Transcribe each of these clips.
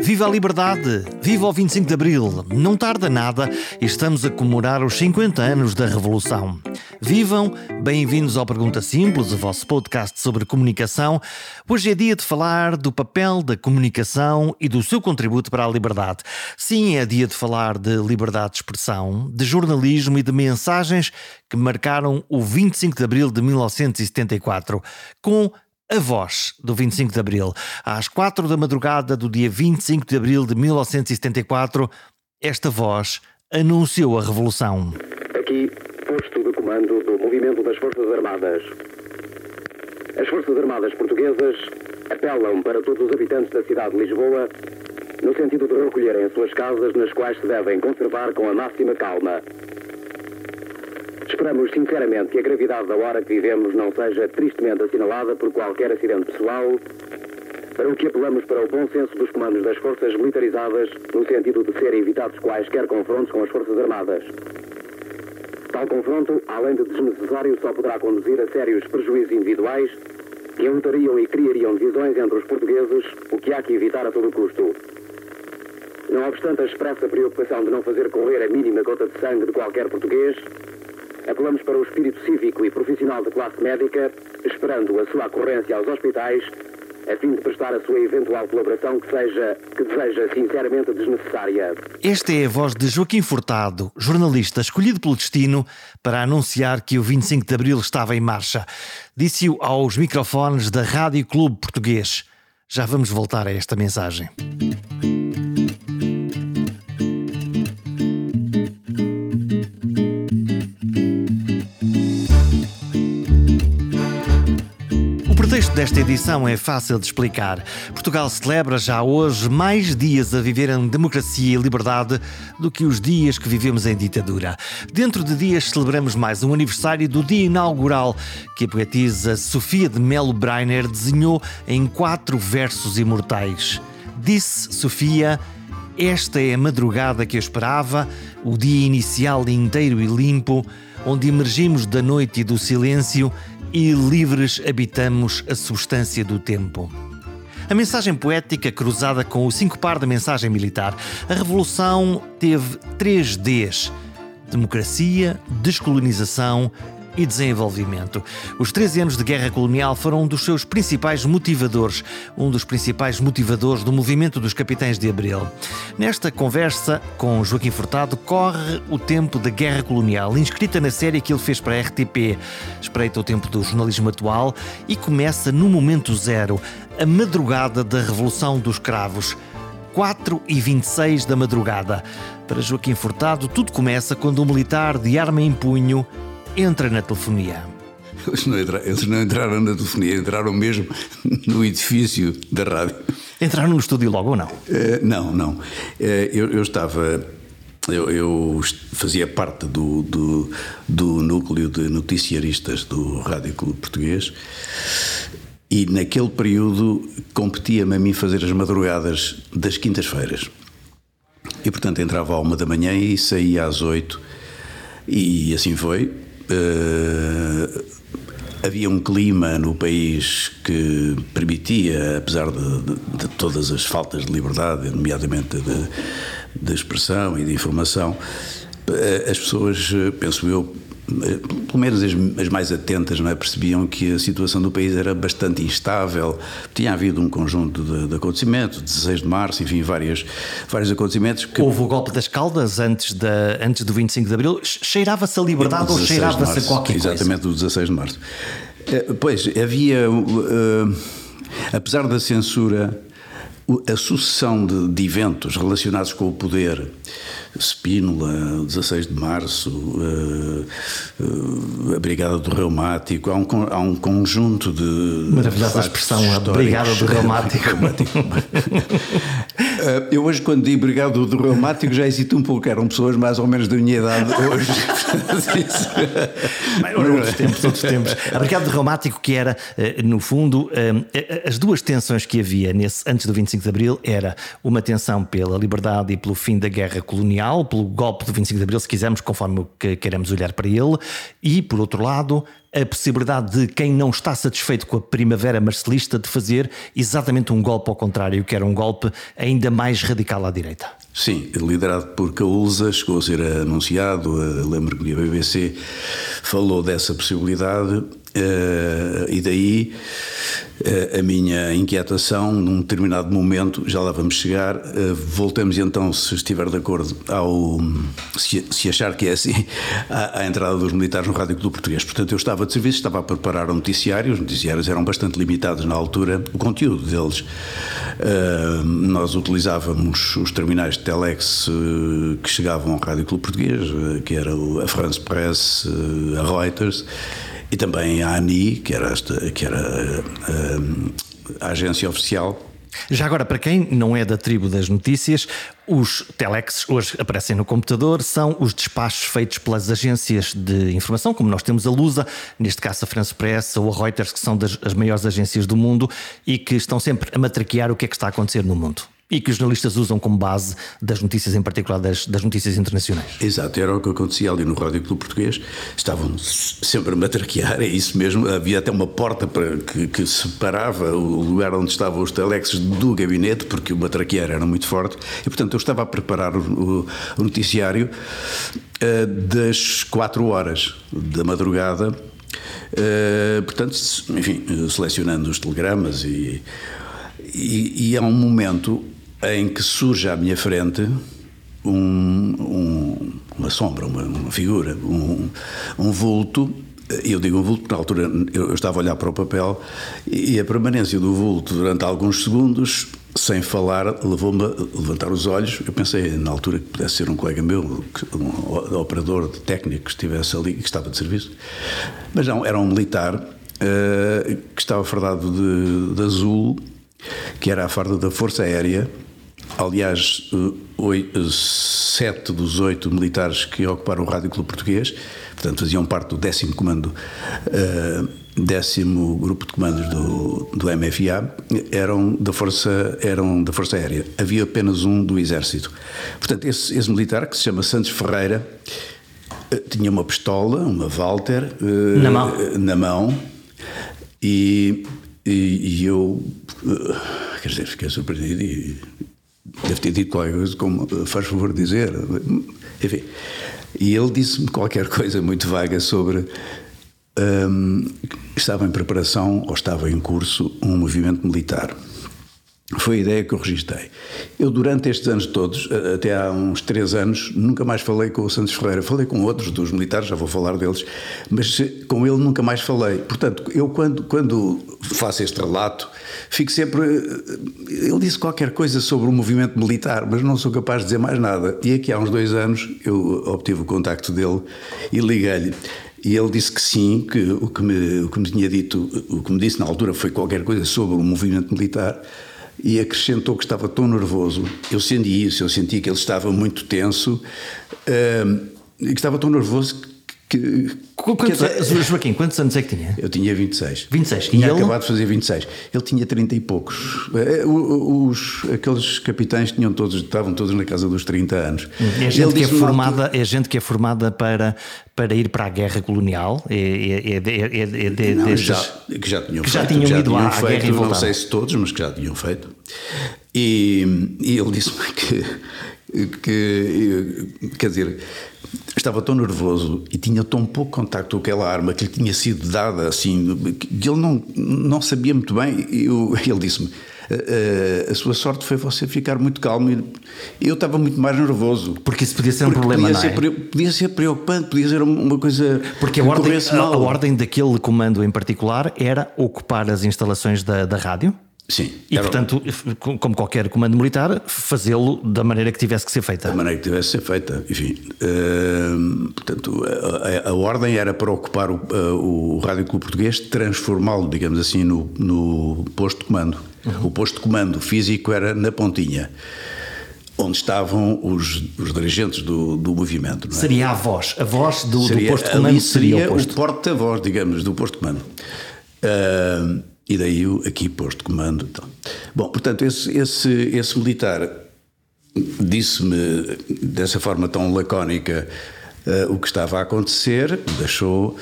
Viva a liberdade! Viva o 25 de Abril! Não tarda nada e estamos a comemorar os 50 anos da Revolução. Vivam! Bem-vindos ao Pergunta Simples, o vosso podcast sobre comunicação. Hoje é dia de falar do papel da comunicação e do seu contributo para a liberdade. Sim, é dia de falar de liberdade de expressão, de jornalismo e de mensagens que marcaram o 25 de Abril de 1974, com a voz do 25 de Abril. Às quatro da madrugada do dia 25 de Abril de 1974, esta voz anunciou a revolução. Aqui, posto de comando do movimento das Forças Armadas. As Forças Armadas portuguesas apelam para todos os habitantes da cidade de Lisboa no sentido de recolherem as suas casas nas quais se devem conservar com a máxima calma Esperamos sinceramente que a gravidade da hora que vivemos não seja tristemente assinalada por qualquer acidente pessoal, para o que apelamos para o bom senso dos comandos das forças militarizadas, no sentido de serem evitados quaisquer confrontos com as Forças Armadas. Tal confronto, além de desnecessário, só poderá conduzir a sérios prejuízos individuais que unutariam e criariam divisões entre os portugueses, o que há que evitar a todo custo. Não obstante a expressa preocupação de não fazer correr a mínima gota de sangue de qualquer português, apelamos para o espírito cívico e profissional da classe médica, esperando a sua ocorrência aos hospitais, a fim de prestar a sua eventual colaboração que seja, que seja sinceramente desnecessária. Esta é a voz de Joaquim Furtado, jornalista escolhido pelo destino para anunciar que o 25 de Abril estava em marcha. Disse-o aos microfones da Rádio Clube Português. Já vamos voltar a esta mensagem. Desta edição é fácil de explicar. Portugal celebra já hoje mais dias a viver em democracia e liberdade do que os dias que vivemos em ditadura. Dentro de dias celebramos mais um aniversário do dia inaugural que a poetisa Sofia de Melo Breiner desenhou em quatro versos imortais. Disse Sofia. Esta é a madrugada que eu esperava, o dia inicial inteiro e limpo, onde emergimos da noite e do silêncio e livres habitamos a substância do tempo. A mensagem poética cruzada com o cinco par da mensagem militar, a revolução teve três Ds: democracia, descolonização e desenvolvimento. Os 13 anos de guerra colonial foram um dos seus principais motivadores, um dos principais motivadores do movimento dos Capitães de Abril. Nesta conversa com Joaquim Furtado corre o tempo da guerra colonial, inscrita na série que ele fez para a RTP. Espreita o tempo do jornalismo atual e começa no momento zero, a madrugada da Revolução dos Cravos. 4 e 26 da madrugada. Para Joaquim Furtado, tudo começa quando um militar de arma em punho entra na telefonia. Eles não, entraram, eles não entraram na telefonia, entraram mesmo no edifício da rádio. Entraram no estúdio logo ou não? Uh, não, não. Uh, eu, eu, estava. Eu, eu, fazia parte do, do, do núcleo de noticiaristas do Rádio Clube Português e naquele período competia-me a mim fazer as madrugadas das quintas-feiras. E portanto entrava à uma da manhã e saía às oito. E assim foi. Uh, havia um clima no país que permitia, apesar de, de, de todas as faltas de liberdade, nomeadamente de, de expressão e de informação, uh, as pessoas, penso eu, pelo menos as, as, mais atentas, não é, percebiam que a situação do país era bastante instável. Tinha havido um conjunto de, de acontecimentos, 16 de março, enfim, vários, vários acontecimentos. Que... Houve o golpe das Caldas antes, da, antes do 25 de Abril. Cheirava-se a liberdade ou cheirava-se a qualquer coisa? Exatamente, do 16 de março. Eh, pois, havia, uh, apesar da censura, a sucessão de, de eventos relacionados com o poder Spínola, 16 de Março, uh, uh, a Brigada do Reumático, há um, há um conjunto de. Maravilhosa expressão, a Brigada do Reumático. uh, eu hoje, quando digo Brigada do Reumático, já hesito um pouco, eram pessoas mais ou menos da minha idade hoje. outros tempos, outros tempos. A Brigada do Reumático, que era, no fundo, as duas tensões que havia nesse, antes do 25 de Abril, era uma tensão pela liberdade e pelo fim da guerra colonial pelo golpe do 25 de Abril, se quisermos, conforme que queremos olhar para ele, e, por outro lado, a possibilidade de quem não está satisfeito com a primavera marcelista de fazer exatamente um golpe ao contrário, que era um golpe ainda mais radical à direita. Sim, liderado por Caúza, chegou a ser anunciado. Lembro que a BBC falou dessa possibilidade Uh, e daí uh, a minha inquietação, num determinado momento, já lá vamos chegar. Uh, voltamos então, se estiver de acordo, ao se, se achar que é assim, à, à, entrada dos militares no Rádio Clube Português. Portanto, eu estava de serviço, estava a preparar um noticiário. Os noticiários eram bastante limitados na altura, o conteúdo deles. nós utilizávamos os terminais de Telex que chegavam ao Rádio Clube Português, que era a France Press, a Reuters e também a ANI, que era, esta, que era a, a, a agência oficial. Já agora, para quem não é da tribo das notícias, os telex hoje aparecem no computador, são os despachos feitos pelas agências de informação, como nós temos a Lusa, neste caso a France Press ou a Reuters, que são das as maiores agências do mundo e que estão sempre a matraquear o que é que está a acontecer no mundo e que os jornalistas usam como base das notícias, em particular das, das notícias internacionais. Exato, era o que acontecia ali no Rádio Clube Português. Estavam sempre a matraquear, é isso mesmo. Havia até uma porta para, que, que separava o lugar onde estavam os telexes do gabinete, porque o matraquear era muito forte. E, portanto, eu estava a preparar o, o, noticiário uh, das 4 horas da madrugada. Uh, portanto, enfim, selecionando os telegramas e, e, e há um momento em que surge à minha frente um, um, uma sombra, uma, uma figura, um, um, vulto. Eu digo um vulto porque na altura eu, estava a olhar para o papel e a permanência do vulto durante alguns segundos, sem falar, levou-me a levantar os olhos. Eu pensei na altura que pudesse ser um colega meu, um operador técnico que estivesse ali, que estava de serviço. Mas não, era um militar uh, que estava fardado de, de azul, que era a farda da Força Aérea Aliás, eh, sete dos oito militares que ocuparam o Rádio Clube Português, portanto, faziam parte do décimo comando, uh, décimo grupo de comandos do, do MFA, eram da, Força, eram da Força Aérea. Havia apenas um do Exército. Portanto, esse, esse militar, que se chama Santos Ferreira, tinha uma pistola, uma Walter, na mão, na mão e, e, e eu, quer dizer, fiquei surpreendido e Deve ter dito qualquer coisa como faz favor de dizer. Enfim. E ele disse-me qualquer coisa muito vaga sobre. Um, estava em preparação ou estava em curso um movimento militar. Foi a ideia que eu registrei. Eu, durante estes anos todos, até há uns três anos, nunca mais falei com o Santos Ferreira. Falei com outros dos militares, já vou falar deles, mas com ele nunca mais falei. Portanto, eu, quando, quando faço este relato, fico sempre. Ele disse qualquer coisa sobre o movimento militar, mas não sou capaz de dizer mais nada. E aqui há uns dois anos eu obtive o contacto dele e liguei-lhe. E ele disse que sim, que o que, me, o que me tinha dito, o que me disse na altura foi qualquer coisa sobre o movimento militar e acrescentou que estava tão nervoso. Eu senti isso, eu senti que ele estava muito tenso uh, e que estava tão nervoso que. Quantos, que Joaquim, quantos anos é que tinha? Eu tinha 26. 26. Tinha e acabado ele? de fazer 26. Ele tinha 30 e poucos. Eh, os, aqueles capitães tinham todos, estavam todos na casa dos 30 anos. É gente, que é, formada, é gente que é formada para, para ir para a guerra colonial? É, é, é, é de, não, já, que já tinham que feito. Já tinham já ido tinham à, feito, guerra e Não sei se todos, mas que já tinham feito. E, e ele disse-me que, que. Quer dizer estava tão nervoso e tinha tão pouco contacto com aquela arma que lhe tinha sido dada assim, que ele não, não sabia muito bem. Eu, ele disse-me: a, a, sua sorte foi você ficar muito calmo. Eu estava muito mais nervoso. Porque isso podia ser um problema, podia não é? Ser, podia ser preocupante, podia ser uma coisa. Porque a ordem, a, a ordem daquele comando em particular era ocupar as instalações da, da rádio? Sim. E, era... portanto, como qualquer comando militar, fazê-lo da maneira que tivesse que ser feita. Da maneira que tivesse que ser feita, enfim. Uh, portanto, a, a, a, ordem era para ocupar o, uh, o Rádio Clube Português, transformá-lo, digamos assim, no, no posto de comando. Uhum. O posto de comando físico era na Pontinha onde estavam os, os dirigentes do, do movimento. É? Seria a voz, a voz do, seria, do posto de comando seria, seria o, o porta-voz, digamos, do posto de comando. Uh, e daí aqui posto comando. Então. Bom, portanto, esse, esse, esse militar disse-me dessa forma tão lacónica uh, o que estava a acontecer, deixou,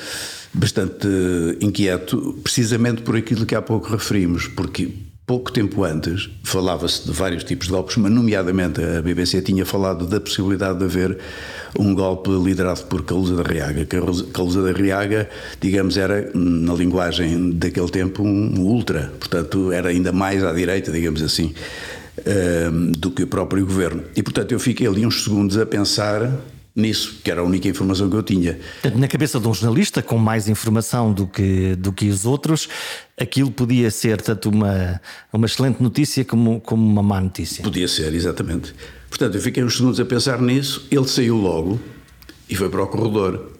bastante inquieto, precisamente por aquilo que há pouco referimos, porque pouco tempo antes falava-se de vários tipos de golpes, mas nomeadamente a BBC tinha falado da possibilidade de haver um golpe liderado por Calusa da Riaga. Calusa da Riaga, digamos, era, na linguagem daquele tempo, um ultra, portanto era ainda mais à direita, digamos assim, eh, do que o próprio governo. E portanto eu fiquei ali uns segundos a pensar nisso, que era a única informação que eu tinha. Na cabeça de um jornalista com mais informação do que, do que os outros, aquilo podia ser tanto uma, uma excelente notícia como, como uma má notícia. Podia ser, exatamente. Portanto, eu fiquei uns segundos a pensar nisso, ele saiu logo e foi para o corredor.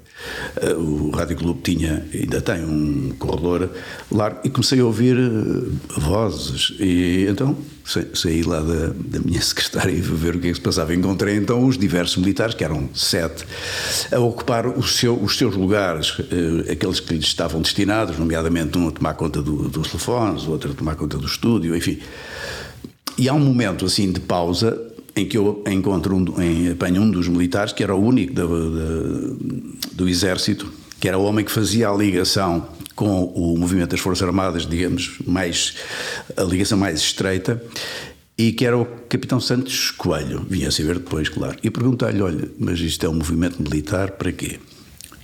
Eh, o Rádio Clube tinha, ainda tem um corredor largo e comecei a ouvir eh, vozes e então saí lá da, da minha secretária e ver o que é que se passava. Encontrei então os diversos militares, que eram sete, a ocupar seu, os seus lugares, eh, aqueles que lhes estavam destinados, nomeadamente um a tomar conta do, dos telefones, outro a tomar conta do estúdio, enfim. E há um momento assim de pausa em que eu encontro um, em, apanho um dos militares, que era o único do, exército, que era o homem que fazia a ligação com o movimento das Forças Armadas, digamos, mais a ligação mais estreita, e que era o capitão Santos Coelho, vinha a saber depois, claro. E perguntei-lhe: olha, mas isto é um movimento militar, para quê?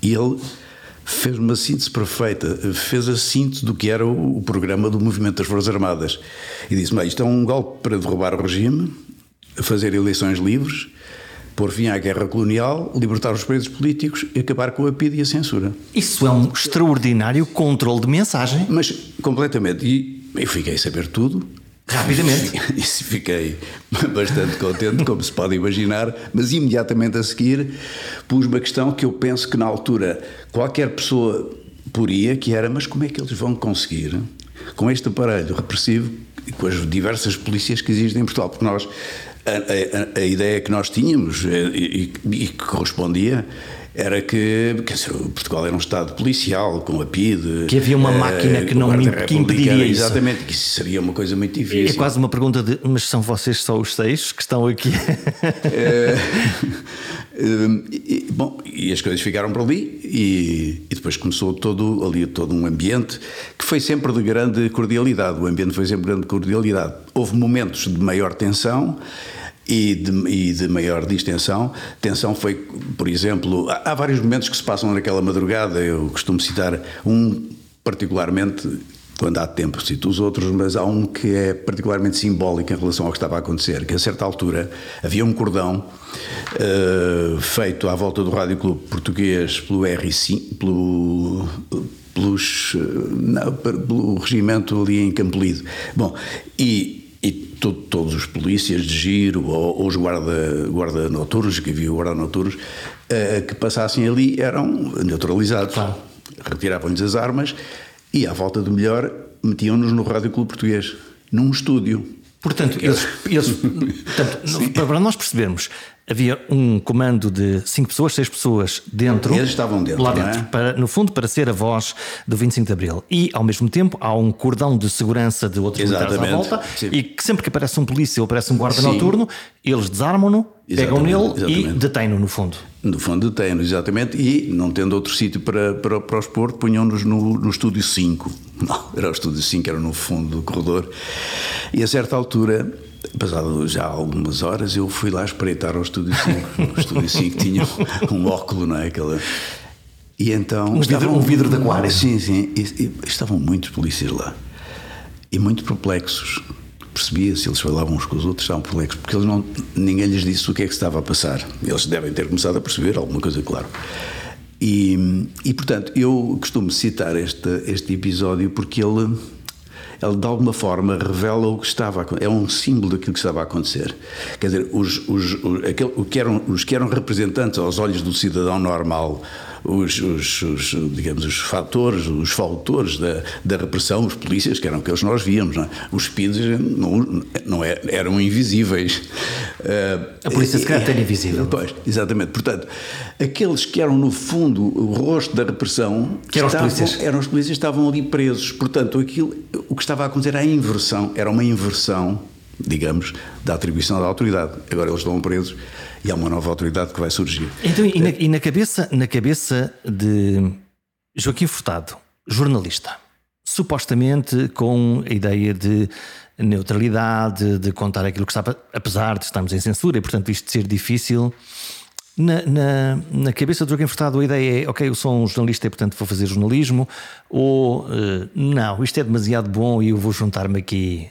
E ele fez uma síntese perfeita, fez a síntese do que era o, programa do movimento das Forças Armadas. E disse-me: isto é um golpe para derrubar o regime, fazer eleições livres, pôr fim à guerra colonial, libertar os presos políticos e acabar com a PID e a censura. Isso é um extraordinário controle de mensagem. Mas completamente. E eu fiquei a saber tudo. Rapidamente. E fiquei bastante contente, como se pode imaginar, mas imediatamente a seguir pus uma questão que eu penso que na altura qualquer pessoa poria, que era, mas como é que eles vão conseguir, com este aparelho repressivo e com as diversas polícias que existem em Portugal? Porque nós a, a, a, ideia que nós tínhamos eh, e, e, que correspondia era que dizer, Portugal era um Estado policial, com a PIDE. Que havia uma uh, máquina que não que impediria isso. Exatamente, que isso seria uma coisa muito difícil. É quase uma pergunta de, mas são vocês só os seis que estão aqui? uh, e, bom, e as coisas ficaram por ali e, e, depois começou todo ali todo um ambiente que foi sempre de grande cordialidade. O ambiente foi sempre de grande cordialidade. Houve momentos de maior tensão e de, e de, maior distensão. Tensão foi, por exemplo, há, há, vários momentos que se passam naquela madrugada, eu costumo citar um particularmente. Quando há tempo, cito os outros, mas há um que é particularmente simbólico em relação ao que estava a acontecer. Que a certa altura havia um cordão uh, feito à volta do Rádio Clube Português pelo R5, pelo, pelos, eh, não, pelo regimento ali em Campolido. Bom, e e to, todos os polícias de giro ou, ou os guarda, guarda noturnos, que havia guarda noturnos, uh, que passassem ali eram neutralizados. Claro. Retiravam-lhes as armas e, à volta do melhor, metiam-nos no Rádio Clube Português, num estúdio. Portanto, eles, eles portanto, para nós percebermos, havia um comando de 5 pessoas, 6 pessoas dentro. Eles estavam dentro. Lá dentro, é? para, no fundo, para ser a voz do 25 de Abril. E, ao mesmo tempo, há um cordão de segurança de outros Exatamente. militares à volta. Sim. E que sempre que aparece um polícia ou aparece um guarda Sim. noturno, eles desarmam-no, pegam nele exatamente. e detêm-no, no fundo. No fundo, detêm-no, exatamente. E, não tendo outro sítio para, para, para os pôr, punham-nos no, no estúdio 5. Não, era o estúdio 5, era no fundo do corredor. E, a certa altura Passado já algumas horas, eu fui lá espreitar ao Estúdio 5. o Estúdio 5 tinha um óculo, não é? Aquela... E então. Um vidro, um vidro de aquário. Sim, sim. E, e, estavam muitos polícias lá. E muito perplexos. Percebia-se, eles falavam uns com os outros, estavam perplexos, porque eles não, ninguém lhes disse o que é que estava a passar. Eles devem ter começado a perceber alguma coisa, claro. E, e portanto, eu costumo citar este, este episódio porque ele ele de alguma forma revela o que estava a é um símbolo daquilo que estava a acontecer. Quer dizer, os, os, os, aquele, o que eram, os que eram representantes aos olhos do cidadão normal, os, os, os, digamos, os fatores, os fautores da, da repressão, os polícias, que eram aqueles que nós víamos, não é? os PIDs não, não é, eram invisíveis. A polícia secreta era invisível. Pois, exatamente. Portanto, aqueles que eram, no fundo, o rosto da repressão, que eram, estavam, os polícias. eram os polícias, estavam ali presos. Portanto, aquilo, o que estava a acontecer era a inversão, era uma inversão, digamos, da atribuição da autoridade. Agora eles estão presos e há uma nova autoridade que vai surgir. Então, e na, e na cabeça, na cabeça de Joaquim Furtado, jornalista, supostamente com a ideia de neutralidade, de contar aquilo que está, apesar de estarmos em censura e, portanto, isto ser difícil. Na, na, na cabeça do Joaquim Furtado, a ideia é: ok, eu sou um jornalista e, portanto, vou fazer jornalismo, ou uh, não, isto é demasiado bom e eu vou juntar-me aqui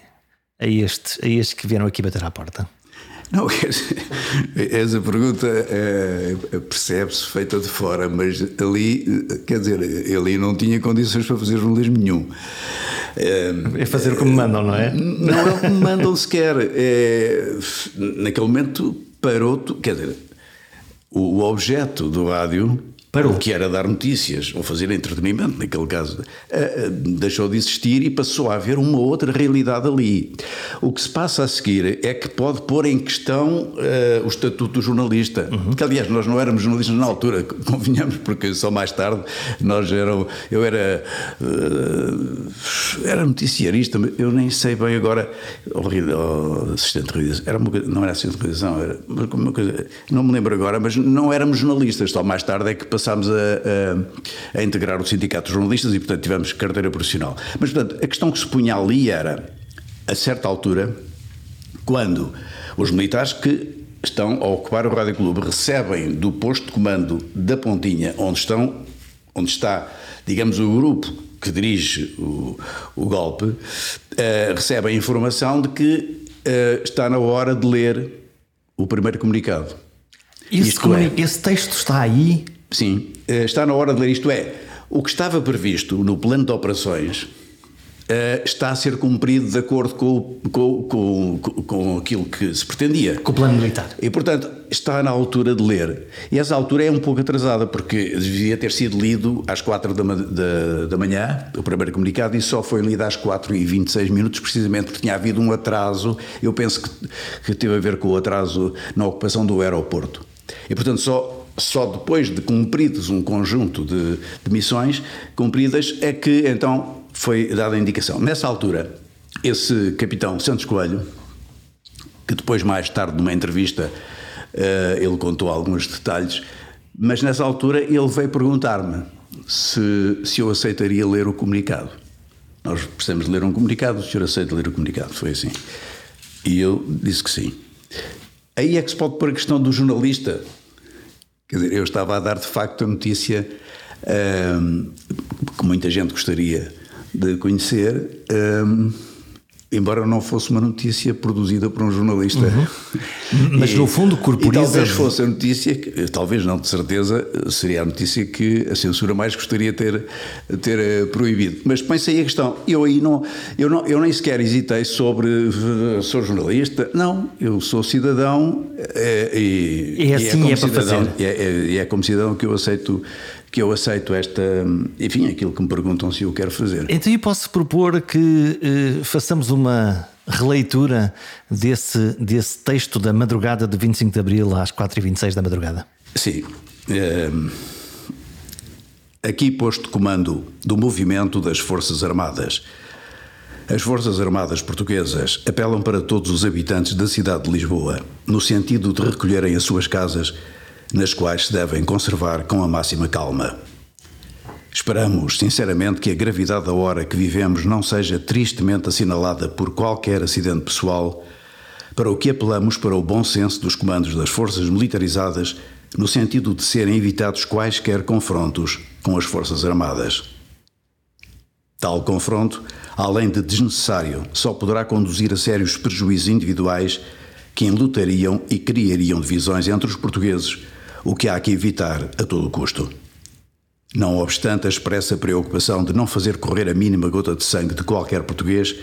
a, este, a estes que vieram aqui bater à porta. Não, essa pergunta é, percebe-se feita de fora, mas ali, quer dizer, ali não tinha condições para fazer jornalismo nenhum. É, é fazer como mandam, não é? Não é como mandam sequer. É, naquele momento parou, quer dizer, o, o objeto do rádio Parou. O que era dar notícias ou fazer entretenimento, naquele caso, eh, eh, deixou de existir e passou a haver uma outra realidade ali. O que se passa a seguir é que pode pôr em questão uh, o estatuto do jornalista. Uhum. Que, aliás, nós não éramos jornalistas na altura, convenhamos, porque só mais tarde nós eram. Eu era. Uh, era noticiarista, eu nem sei bem agora. Oh, assistente de era uma, não era assistente de realização, era uma coisa. Não me lembro agora, mas não éramos jornalistas, só mais tarde é que passámos a, a, a, integrar o Sindicato de Jornalistas e, portanto, tivemos carteira profissional. Mas, portanto, a questão que se punha ali era, a certa altura, quando os militares que estão a ocupar o Rádio Clube recebem do posto de comando da Pontinha, onde estão, onde está, digamos, o grupo que dirige o, o golpe, uh, recebem a informação de que uh, está na hora de ler o primeiro comunicado. Esse, é, esse texto está aí Sim, eh, está na hora de ler. Isto é, o que estava previsto no plano de operações Uh, está a ser cumprido de acordo com, com, com, com, aquilo que se pretendia. Com o plano militar. E, portanto, está na altura de ler. E essa altura é um pouco atrasada, porque devia ter sido lido às 4 da, da, da manhã, o primeiro comunicado, e só foi lido às 4 e 26 minutos, precisamente porque tinha havido um atraso, eu penso que, que teve a ver com o atraso na ocupação do aeroporto. E, portanto, só só depois de cumpridos um conjunto de, de missões cumpridas é que então foi dada a indicação. Nessa altura, esse capitão Santos Coelho, que depois, mais tarde, numa entrevista, uh, ele contou alguns detalhes, mas nessa altura ele veio perguntar-me se, se eu aceitaria ler o comunicado. Nós precisamos ler um comunicado, o senhor aceita ler o comunicado? Foi assim. E eu disse que sim. Aí é que se pode pôr a questão do jornalista Quer dizer, eu estava a dar de facto a notícia um, que muita gente gostaria de conhecer. Um, embora não fosse uma notícia produzida por um jornalista. Uhum. Mas e, no fundo corporiza... E talvez fosse a notícia, que, talvez não de certeza, seria a notícia que a censura mais gostaria de ter, ter uh, proibido. Mas pensei a questão, eu aí não eu, não, eu nem sequer hesitei sobre uh, sou jornalista, não, eu sou cidadão uh, e, e, assim e é, é como cidadão, é, é, é como cidadão que eu aceito que eu aceito esta, enfim, aquilo que me perguntam se eu quero fazer. Então eu posso propor que eh, façamos uma releitura desse, desse texto da madrugada de 25 de Abril às 4h26 da madrugada. Sim. Ehm, aqui posto comando do movimento das Forças Armadas. As Forças Armadas Portuguesas apelam para todos os habitantes da cidade de Lisboa, no sentido de recolherem as suas casas nas quais se devem conservar com a máxima calma. Esperamos, sinceramente, que a gravidade da hora que vivemos não seja tristemente assinalada por qualquer acidente pessoal, para o que apelamos para o bom senso dos comandos das forças militarizadas, no sentido de serem evitados quaisquer confrontos com as Forças Armadas. Tal confronto, além de desnecessário, só poderá conduzir a sérios prejuízos individuais que enlutariam e criariam divisões entre os portugueses o que há que evitar a todo custo. Não obstante a expressa preocupação de não fazer correr a mínima gota de sangue de qualquer português,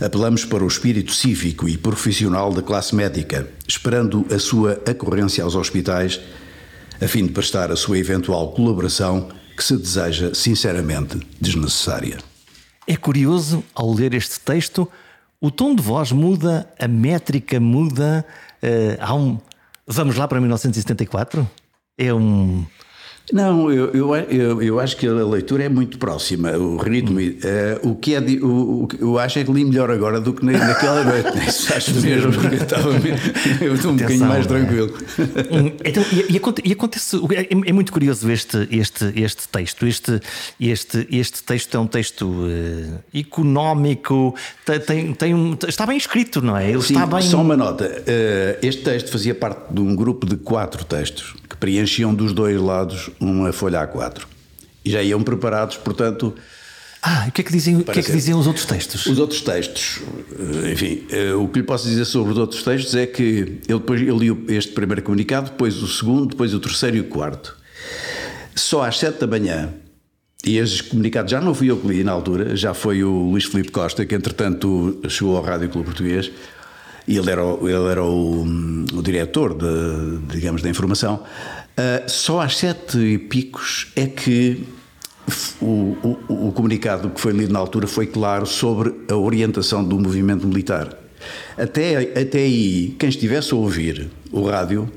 apelamos para o espírito cívico e profissional da classe médica, esperando a sua acorrência aos hospitais, a fim de prestar a sua eventual colaboração que se deseja sinceramente desnecessária. É curioso, ao ler este texto, o tom de voz muda, a métrica muda, uh, há um, Vamos lá para 1974? É um. Não, eu, eu, eu, eu, acho que a leitura é muito próxima, o ritmo. Hum. Uh, o que é. O, o, eu acho é que li melhor agora do que naquela noite. Isso acho mesmo, porque eu, estava, eu estou um bocadinho mais é? tranquilo. Então, e, e, acontece. É, é, muito curioso este, este, este texto. Este, este, este texto é um texto uh, económico, tem, tem um, está bem escrito, não é? Ele Sim, está bem... Só uma nota. Uh, este texto fazia parte de um grupo de quatro textos preenchiam dos dois lados uma folha A4. E já iam preparados, portanto. Ah, o que é que, dizem, o que, é que dizem os outros textos? Os outros textos, eh, enfim, eh, o que lhe posso dizer sobre os outros textos é que ele depois ele li este primeiro comunicado, depois o segundo, depois o terceiro e o quarto. Só às sete da manhã, e estes comunicados já não fui eu que li na altura, já foi o Luís Filipe Costa, que entretanto chegou ao Rádio Clube Português, e ele era, ele era o, o diretor, de, digamos, da informação. Uh, só às sete e picos é que o, o, o, comunicado que foi lido na altura foi claro sobre a orientação do movimento militar. Até, até aí, quem estivesse a ouvir o rádio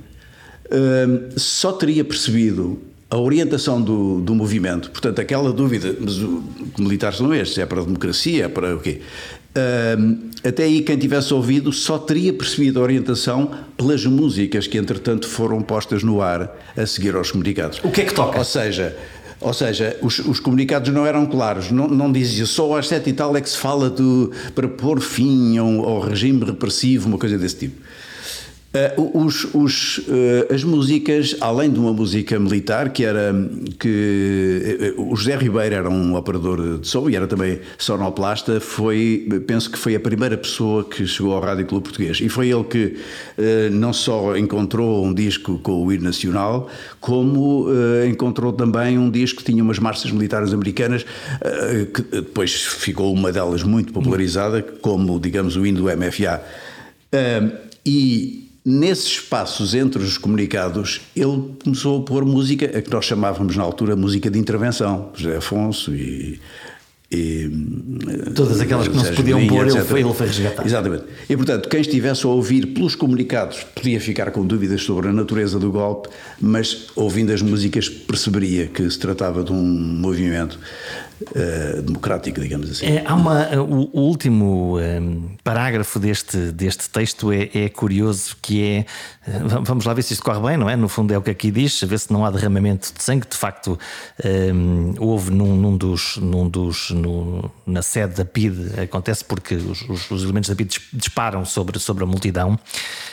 uh, só teria percebido a orientação do, do movimento. Portanto, aquela dúvida, mas o, que militares são estes? É para a democracia? É para o quê? Até aí, quem tivesse ouvido só teria percebido a orientação pelas músicas que, entretanto, foram postas no ar a seguir aos comunicados. O que é que toca? Ou seja, ou seja, os, os, comunicados não eram claros, não, não dizia só às sete e tal é que se fala de, para pôr fim ao, ao regime repressivo, uma coisa desse tipo. Uh, os, os, uh, as músicas, além de uma música militar, que era que uh, o José Ribeiro era um operador de som e era também sonoplasta, foi, penso que foi a primeira pessoa que chegou ao Rádio Clube Português. E foi ele que não só encontrou um disco com o hino nacional, como encontrou também um disco que tinha umas marchas militares americanas, que depois ficou uma delas muito popularizada, como, digamos, o hino do MFA. e Nesses espaços entre os comunicados, ele começou a pôr música, a que nós chamávamos na altura música de intervenção, José Afonso e. e Todas aquelas que não se podiam pôr, ele foi, ele foi resgatar. Exatamente. E portanto, quem estivesse a ouvir pelos comunicados podia ficar com dúvidas sobre a natureza do golpe, mas ouvindo as músicas perceberia que se tratava de um movimento uh, democrático, digamos assim. É, há uma, o, o último um, ehm, parágrafo deste, deste texto é, é, curioso, que é, eh, vamos lá ver se isto corre bem, não é? No fundo é o que aqui diz, ver se não há derramamento de sangue, de facto um, ehm, houve num, num, dos, num dos no, na sede da PID, acontece porque os, os, os, elementos da PID disparam sobre, sobre a multidão,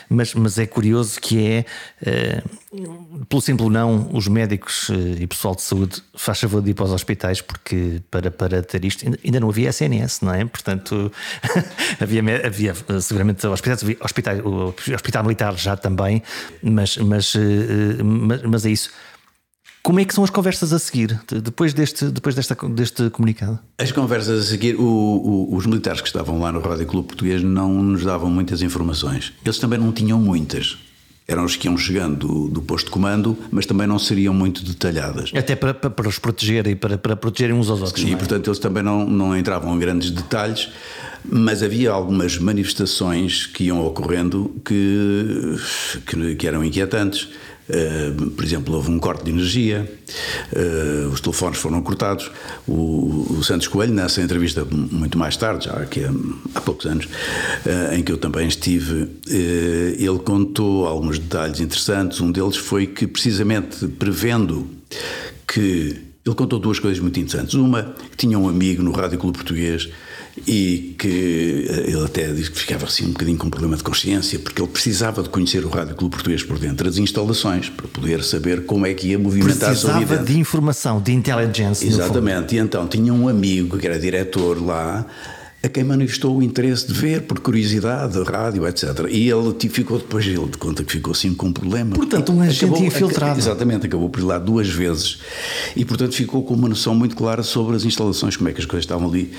mas, mas é curioso que é, uh, pelo simples não, os médicos e pessoal de saúde faz favor de ir para os hospitais porque para, para ter isto. Ainda não havia SNS, não é? Portanto, havia, havia seguramente hospitais, hospital, o hospital militar já também, mas, mas, eh, mas, mas é isso. Como é que são as conversas a seguir, depois deste, depois desta, deste comunicado? As conversas a seguir, o, o, os militares que estavam lá no Rádio Clube Português não nos davam muitas informações. Eles também não tinham muitas eram os que iam chegando do, do, posto de comando, mas também não seriam muito detalhadas. Até para, para, para os protegerem, para, para protegerem uns aos outros. Sim, é? portanto eles também não, não entravam em grandes detalhes, mas havia algumas manifestações que iam ocorrendo que, que, que eram inquietantes. Uh, por exemplo, houve um corte de energia, uh, os telefones foram cortados. O, Santos Coelho, nessa entrevista muito mais tarde, já que há, há poucos anos, uh, em que eu também estive, ele contou alguns detalhes interessantes. Um deles foi que, precisamente prevendo que. Ele contou duas coisas muito interessantes. Uma, que tinha um amigo no Rádio Clube Português e que eh, ele até disse que ficava assim um bocadinho com problema de consciência, porque ele precisava de conhecer o Rádio Clube Português por dentro das instalações, para poder saber como é que ia movimentar precisava a sua vida. de informação, de intelligence. Exatamente, e então tinha um amigo que era diretor lá a quem manifestou o interesse de ver, por curiosidade, rádio, etc. E ele ficou depois, ele de conta que ficou assim com um problema. Portanto, um agente infiltrado. Exatamente, acabou por ir lá duas vezes. E, portanto, ficou com uma noção muito clara sobre as instalações, como é que as coisas estavam ali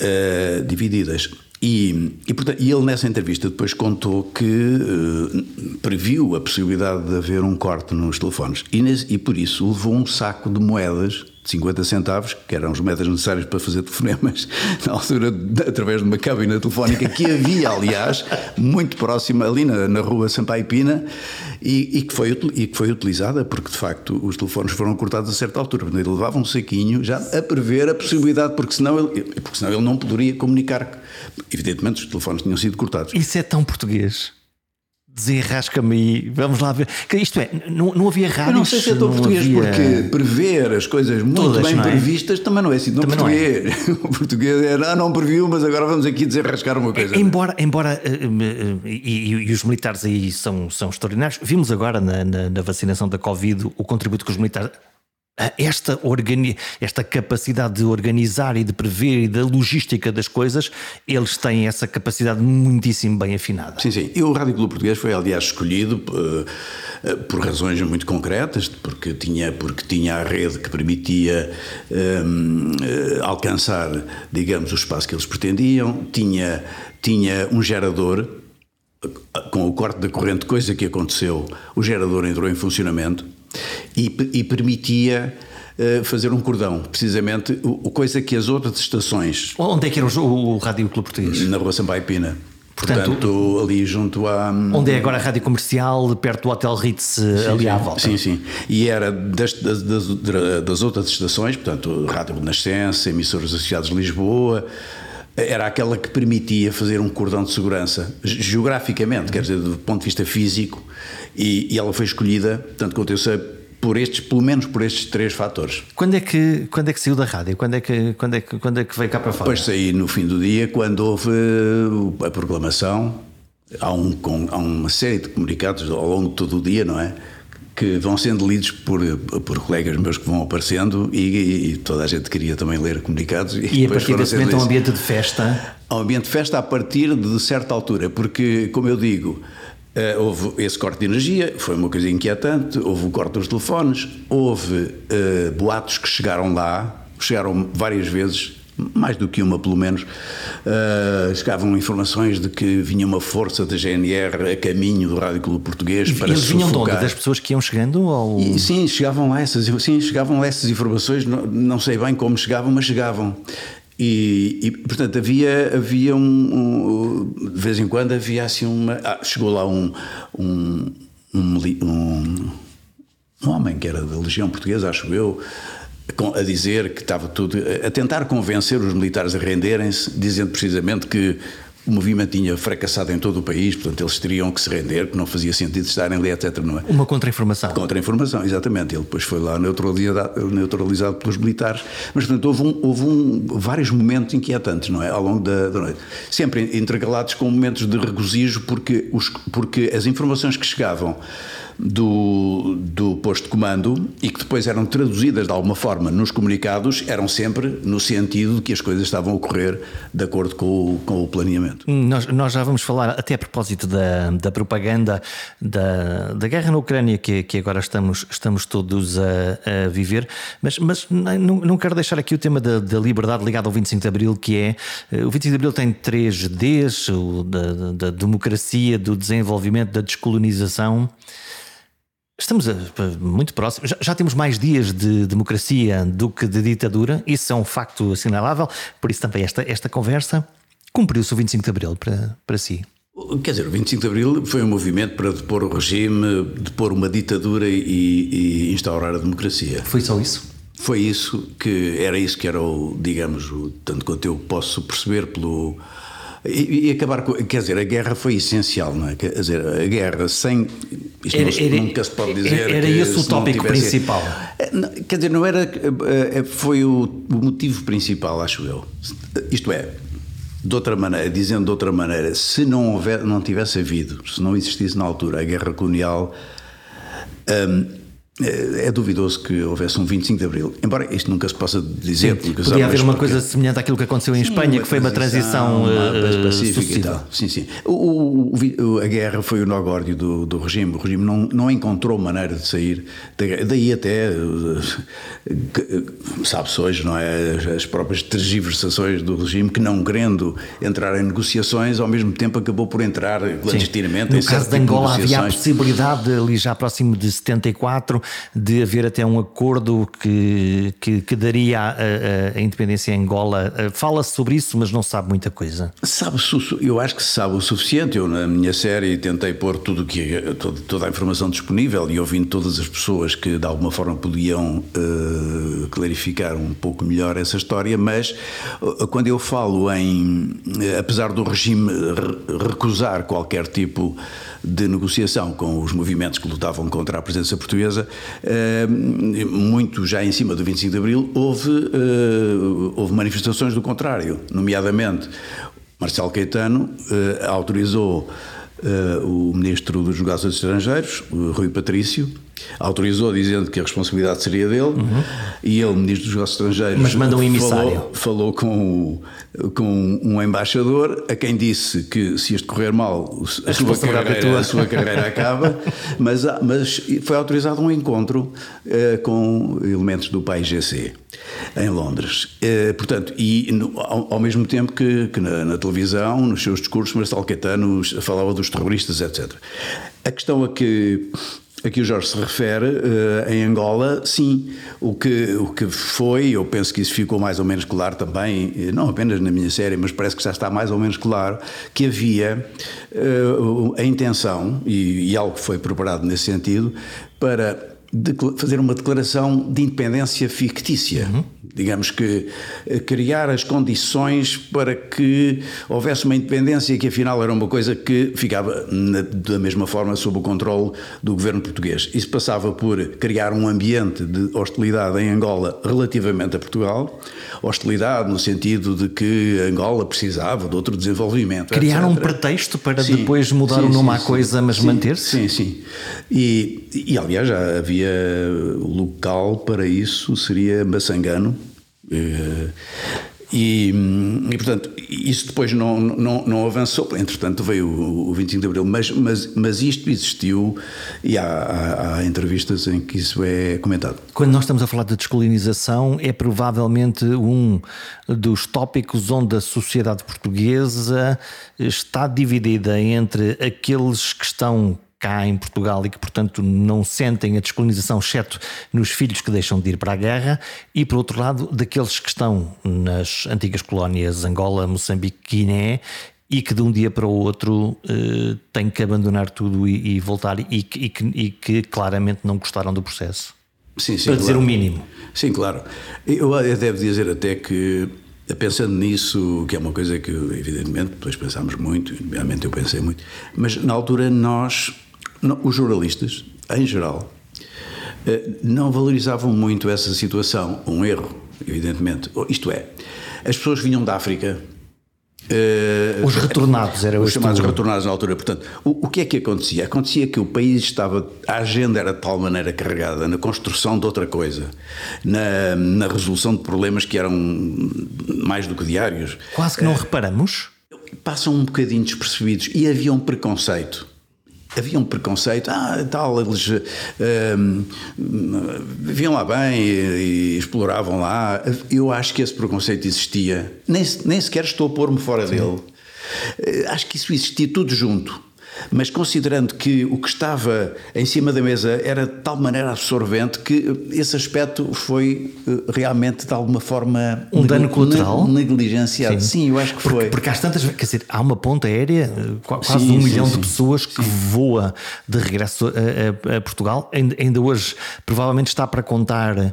uh, divididas. E, e, portanto, e ele, nessa entrevista, depois contou que uh, previu a possibilidade de haver um corte nos telefones. E, nesse, e por isso levou um saco de moedas de 50 centavos, que eram os métodos necessários para fazer telefonemas, na altura, através de uma cabina telefónica que havia, aliás, muito próxima, ali na, na rua Sampaio Pina, e, e, que foi, e que foi utilizada, porque de facto os telefones foram cortados a certa altura. Ele levava um saquinho já a prever a possibilidade, porque senão ele, porque senão ele não poderia comunicar. Evidentemente, os telefones tinham sido cortados. Isso é tão português desenrasca-me aí, vamos lá ver. Isto é, não, não havia rádios. Eu não sei se é tão português, havia... porque prever as coisas muito Todas, bem é? previstas também não é assim tão também português. Não é. O português era, ah, não previu, mas agora vamos aqui desenrascar uma coisa. Embora, embora uh, e, e, os militares aí são, são extraordinários, vimos agora na, na, na vacinação da Covid o contributo que os militares esta, esta capacidade de organizar e de prever e da logística das coisas, eles têm essa capacidade muitíssimo bem afinada. Sim, sim. E o Rádio Clube Português foi, aliás, escolhido uh, por razões muito concretas, porque tinha, porque tinha a rede que permitia um, uh, alcançar, digamos, o espaço que eles pretendiam, tinha, tinha um gerador com o corte da corrente, coisa que aconteceu, o gerador entrou em funcionamento e, e permitia uh, fazer um cordão, precisamente, o, coisa que as outras estações. Onde é que era o, o Rádio Clube Português? Na Rua Sampaio Pina. Portanto, Portanto, ali junto a. Onde é agora a rádio comercial, perto do Hotel Ritz, sim, ali sim, à volta. Sim, sim. E era das, das, das, das outras estações, portanto, Rádio Renascença, emissoras associadas de Lisboa, era aquela que permitia fazer um cordão de segurança, geograficamente, quer dizer, do ponto de vista físico, e, e ela foi escolhida, tanto quanto eu sei, por estes, pelo menos por estes três fatores. Quando é que, quando é que saiu da rádio? Quando é que, quando é que, quando é que veio cá para fora? Depois saí no fim do dia, quando houve a proclamação. Há, um, há uma série de comunicados ao longo de todo o dia, não é? Que vão sendo lidos por, por colegas meus que vão aparecendo e, e toda a gente queria também ler comunicados. E, e a partir desse momento é um ambiente de festa? Um ambiente de festa a partir de certa altura, porque, como eu digo, Uh, houve esse corte de energia, foi uma coisa inquietante. Houve o corte dos telefones, houve uh, boatos que chegaram lá, chegaram várias vezes, mais do que uma pelo menos. Uh, chegavam informações de que vinha uma força da GNR a caminho do Rádio Clube Português e, para eles vinham de onde? Das pessoas que iam chegando? Ou... E, sim, chegavam lá essas, sim, chegavam essas informações, não, não sei bem como chegavam, mas chegavam. E, e, portanto havia havia um, um, de vez em quando havia assim uma ah, chegou lá um um, um um, homem que era da legião portuguesa acho eu a dizer que estava tudo a tentar convencer os militares a renderem-se dizendo precisamente que o movimento tinha fracassado em todo o país, portanto eles teriam que se render, que não fazia sentido estarem ali, etc. Não é? Uma contra-informação. Contra-informação, exatamente. Ele depois foi lá neutralizado, neutralizado pelos militares. Mas, portanto, houve, um, houve um, vários momentos inquietantes, não é? Ao longo da, da, noite. Sempre intercalados com momentos de regozijo, porque, os, porque as informações que chegavam do, do posto de comando e que depois eram traduzidas de alguma forma nos comunicados, eram sempre no sentido de que as coisas estavam a ocorrer de acordo com o, com o planeamento. Nós, nós já vamos falar, até a propósito da, da propaganda da, da guerra na Ucrânia que, que agora estamos, estamos todos a, a viver, mas, mas não, não quero deixar aqui o tema da, da liberdade ligado ao 25 de Abril, que é o 25 de Abril tem três Ds, o da, da democracia, do desenvolvimento, da descolonização. Estamos a, muito próximos. Já, já, temos mais dias de democracia do que de ditadura. Isso é um facto assinalável. Por isso, também, esta, esta conversa cumpriu-se o 25 de Abril para, para si. Quer dizer, o 25 de Abril foi um movimento para depor o regime, depor uma ditadura e, e instaurar a democracia. Foi só isso? Foi isso que era isso que era o, digamos, o, tanto quanto eu posso perceber pelo e, e, acabar com. Quer dizer, a guerra foi essencial, não é? Quer dizer, a guerra sem. Isto era, era, nunca se pode dizer. Era, era esse o tópico tivesse, principal. Eh, quer dizer, não era. Eh, eh, foi o, o motivo principal, acho eu. Isto é, de outra maneira, dizendo de outra maneira, se não, houver, não tivesse havido, se não existisse na altura a guerra colonial. Um, é, é duvidoso que houvesse um 25 de Abril, embora isto nunca se possa dizer. Sim, podia haver uma porque... coisa semelhante àquilo que aconteceu em sim, Espanha, que foi uma transição uh, pacífica e tal. Sim, sim. O, o, a guerra foi o nó górdio do, do regime. O regime não, não encontrou maneira de sair. Daí até, sabe-se hoje, não é? As próprias tergiversações do regime que, não querendo entrar em negociações, ao mesmo tempo acabou por entrar clandestinamente No caso de Angola, havia a possibilidade, ali já próximo de 74 de haver até um acordo que, que, que daria a, a, a, independência em Angola. Fala-se sobre isso, mas não sabe muita coisa. Sabe, eu acho que se sabe o suficiente. Eu, na minha série, tentei pôr tudo que, toda, a informação disponível e ouvindo todas as pessoas que, de alguma forma, podiam uh, clarificar um pouco melhor essa história, mas uh, quando eu falo em, apesar do regime recusar qualquer tipo de negociação com os movimentos que lutavam contra a presença portuguesa, muito já em cima do 25 de Abril, houve, houve manifestações do contrário, nomeadamente Marcelo Caetano autorizou o ministro dos Negócios Estrangeiros, Rui Patrício, autorizou dizendo que a responsabilidade seria dele uhum. e ele, ministro dos negócios estrangeiros, mas manda um emissário. Falou, falou com, com um embaixador a quem disse que se isto correr mal a, a sua, carreira, a sua carreira acaba, mas, mas foi autorizado um encontro uh, com elementos do país GC em Londres. Uh, portanto, e no, ao, ao, mesmo tempo que, que na, na, televisão, nos seus discursos, Marcelo Caetano falava dos terroristas, etc. A questão é que a que o Jorge se refere, uh, em Angola, sim. O que, o que foi, eu penso que isso ficou mais ou menos claro também, eh, não apenas na minha série, mas parece que já está mais ou menos claro, que havia uh, a intenção, e, e algo foi preparado nesse sentido, para fazer uma declaração de independência fictícia. Uhum. Digamos que eh, criar as condições para que houvesse uma independência que afinal era uma coisa que ficava na, da mesma forma sob o controle do governo português. Isso passava por criar um ambiente de hostilidade em Angola relativamente a Portugal, hostilidade no sentido de que Angola precisava de outro desenvolvimento. Criar etc. um pretexto para sim, depois mudar sim, o nome sim, à coisa, mas manter-se? Sim, sim. E, e aliás já havia local para isso seria Massangano. Eh, e, e, portanto, isso depois não, não, não avançou, entretanto veio o, o 25 de Abril, mas, mas, mas isto existiu e há, há, há, entrevistas em que isso é comentado. Quando nós estamos a falar de descolonização, é provavelmente um dos tópicos onde a sociedade portuguesa está dividida entre aqueles que estão cá em Portugal e que, portanto, não sentem a descolonização, exceto nos filhos que deixam de ir para a guerra, e, por outro lado, daqueles que estão nas antigas colónias Angola, Moçambique, Guiné e que de um dia para o outro uh, têm que abandonar tudo e, e voltar e, e, que, e, que, claramente não gostaram do processo. Sim, sim, para dizer o mínimo. Sim, claro. Eu devo dizer até que pensando nisso, que é uma coisa que evidentemente depois pensámos muito, realmente eu pensei muito, mas na altura nós não, os jornalistas, em geral, eh, não valorizavam muito essa situação. Um erro, evidentemente. Isto é, as pessoas vinham da África. Uh, os retornados, era os chamados retornados na altura. Portanto, o, o, que é que acontecia? Acontecia que o país estava, a agenda era de tal maneira carregada na construção de outra coisa, na, na resolução de problemas que eram mais do que diários. Quase que não uh, reparamos. Passam um bocadinho despercebidos e havia um preconceito havia um preconceito, ah, tal, eles um, viviam lá bem e, e, exploravam lá. Eu acho que esse preconceito existia, nem, nem sequer estou a pôr-me fora Sim. dele. Eh, acho que isso existia tudo junto. Mas considerando que o que estava em cima da mesa era de tal maneira absorvente que esse aspecto foi eh, realmente de alguma forma um dano colateral negligenciado. Sim. Sim, eu acho que porque, foi. Porque às tantas, quer dizer, há uma ponta aérea, eh, quase sim, um sim, milhão sim. de pessoas que voa de regresso a, a, a, Portugal. Ainda hoje provavelmente está para contar. Uh...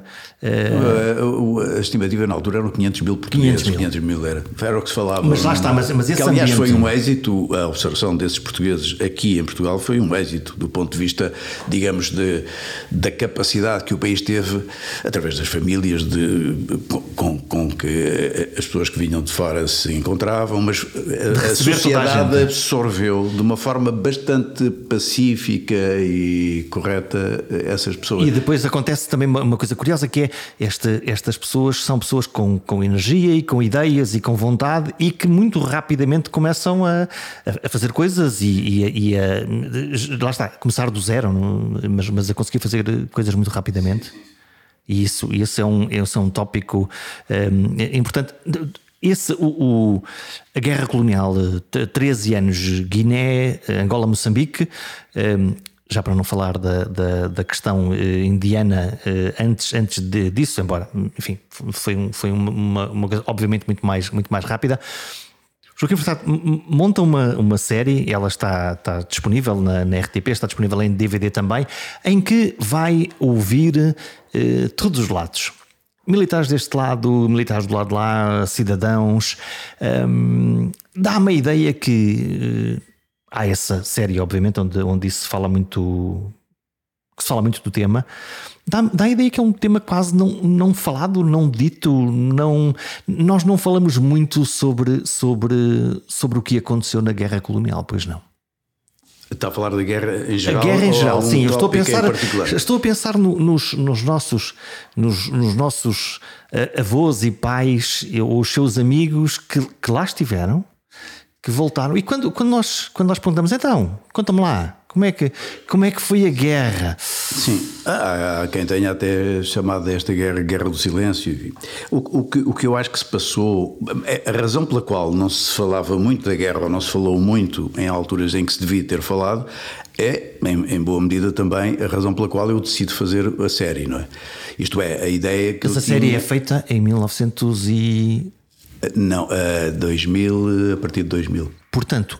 A, a, estimativa na altura eram 500 mil portugueses. 500 mil. 500 mil era, era o que se falava. Mas lá está, mas, mas esse que, aliás ambiente... foi um êxito a observação desses portugueses aqui em Portugal foi um êxito do ponto de vista, digamos, de, da capacidade que o país teve, através das famílias, de, com, com que as pessoas que vinham de fora se encontravam, mas a, a sociedade a absorveu de uma forma bastante pacífica e correta essas pessoas. E depois acontece também uma coisa curiosa que é esta, estas pessoas são pessoas com, com energia e com ideias e com vontade e que muito rapidamente começam a, a fazer coisas e, e, e a, lá está, começar do zero, mas, mas a conseguir fazer coisas muito rapidamente. E isso, esse, é um, é um tópico um, importante. Esse, o, o, a guerra colonial, 13 anos, Guiné, Angola, Moçambique, um, já para não falar da, da, da questão eh, indiana eh, antes, antes de, disso, embora, enfim, foi, foi uma, uma, obviamente muito mais, muito mais rápida. Joaquim Furtado monta uma, uma série, ela está, está disponível na, na, RTP, está disponível em DVD também, em que vai ouvir eh, todos os lados. Militares deste lado, militares do lado de lá, cidadãos. Hum, Dá-me a ideia que eh, há essa série, obviamente, onde, onde isso se fala muito. Que se fala muito do tema. Dá, dá a ideia que é um tema quase não, não falado, não dito, não, nós não falamos muito sobre, sobre, sobre o que aconteceu na guerra colonial, pois não. Está a falar da guerra em geral? A guerra em geral, sim. Eu estou a pensar, estou a pensar no, nos, nos, nossos, nos, nos nossos uh, avós e pais ou os seus amigos que, que lá estiveram, que voltaram. E quando, quando, nós, quando nós perguntamos, então, conta-me lá, como é que, como é que foi a guerra? Sim, há, há quem tenha até chamado esta guerra Guerra do Silêncio. O, o, que, o que eu acho que se passou, é, a razão pela qual não se falava muito da guerra, ou não se falou muito em alturas em que se devia ter falado, é, em, em boa medida também, a razão pela qual eu decido fazer a série, não é? Isto é, a ideia que. Essa série tinha... é feita em 1900 e. Não, a 2000, a partir de 2000. Portanto,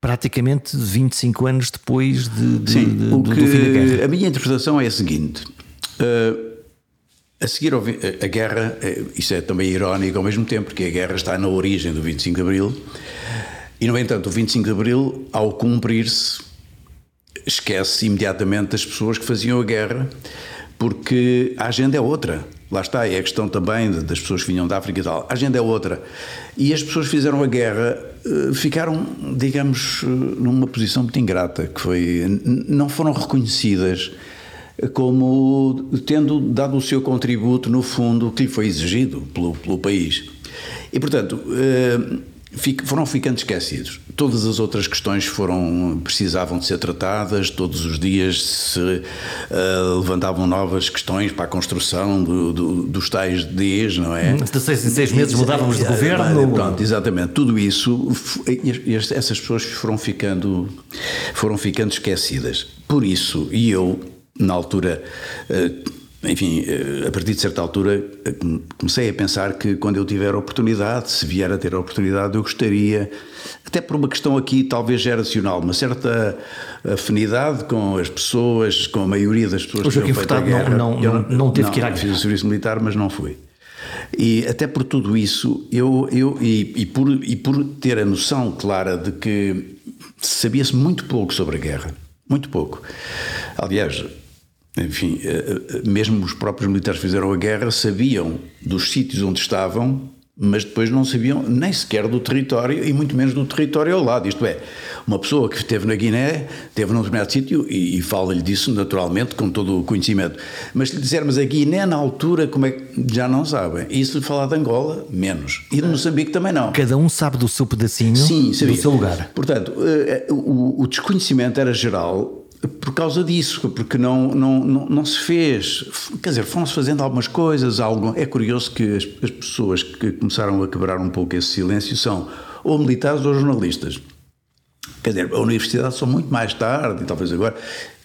praticamente 25 anos depois de, de, Sim, de, o que, do fim da guerra. A minha interpretação é a seguinte. Uh, a seguir ao, a guerra, eh, isso é também irónico ao mesmo tempo, porque a guerra está na origem do 25 de Abril, e no entanto, o 25 de Abril, ao cumprir-se, esquece imediatamente as pessoas que faziam a guerra, porque a agenda é outra. Lá está, é a questão também das pessoas que vinham da África e tal. A agenda é outra. E as pessoas fizeram a guerra eh, ficaram, digamos, eh, numa posição muito ingrata, que foi. não foram reconhecidas como tendo dado o seu contributo, no fundo, que lhe foi exigido pelo, pelo país. E, portanto eh, foram ficando esquecidos. Todas as outras questões foram precisavam de ser tratadas, todos os dias se uh, levantavam novas questões para a construção do, do, dos tais Ds, não é? De seis em seis meses mudávamos de governo. Pronto, exatamente. Tudo isso, essas pessoas foram ficando, foram ficando esquecidas. Por isso, e eu, na altura, uh, enfim, eh, a partir de certa altura eh, comecei a pensar que quando eu tiver oportunidade, se vier a ter a oportunidade, eu gostaria, até por uma questão aqui talvez geracional, uma certa afinidade com as pessoas, com a maioria das pessoas o que a guerra. Não, não, não, não teve não, que ir à guerra. Fiz o serviço militar, mas não fui. E até por tudo isso, eu, eu e, e, por, e por ter a noção clara de que sabia-se muito pouco sobre a guerra, muito pouco. Aliás, enfim, eh, eh, mesmo os próprios militares que fizeram a guerra sabiam dos sítios onde estavam, mas depois não sabiam nem sequer do território e muito menos do território ao lado. Isto é, uma pessoa que esteve na Guiné, esteve num determinado sítio e, e fala-lhe disso naturalmente, com todo o conhecimento. Mas se lhe dissermos a Guiné na altura, como é que já não sabem? E se lhe falar de Angola, menos. E de Moçambique também não. Cada um sabe do seu pedacinho, Sim, do seu lugar. Portanto, eh, o, o desconhecimento era geral por causa disso, porque não, não, não, não se fez. Quer dizer, foram-se fazendo algumas coisas. Algo, é curioso que as, as, pessoas que começaram a quebrar um pouco esse silêncio são ou militares ou jornalistas. Quer dizer, a universidade só muito mais tarde, e talvez agora,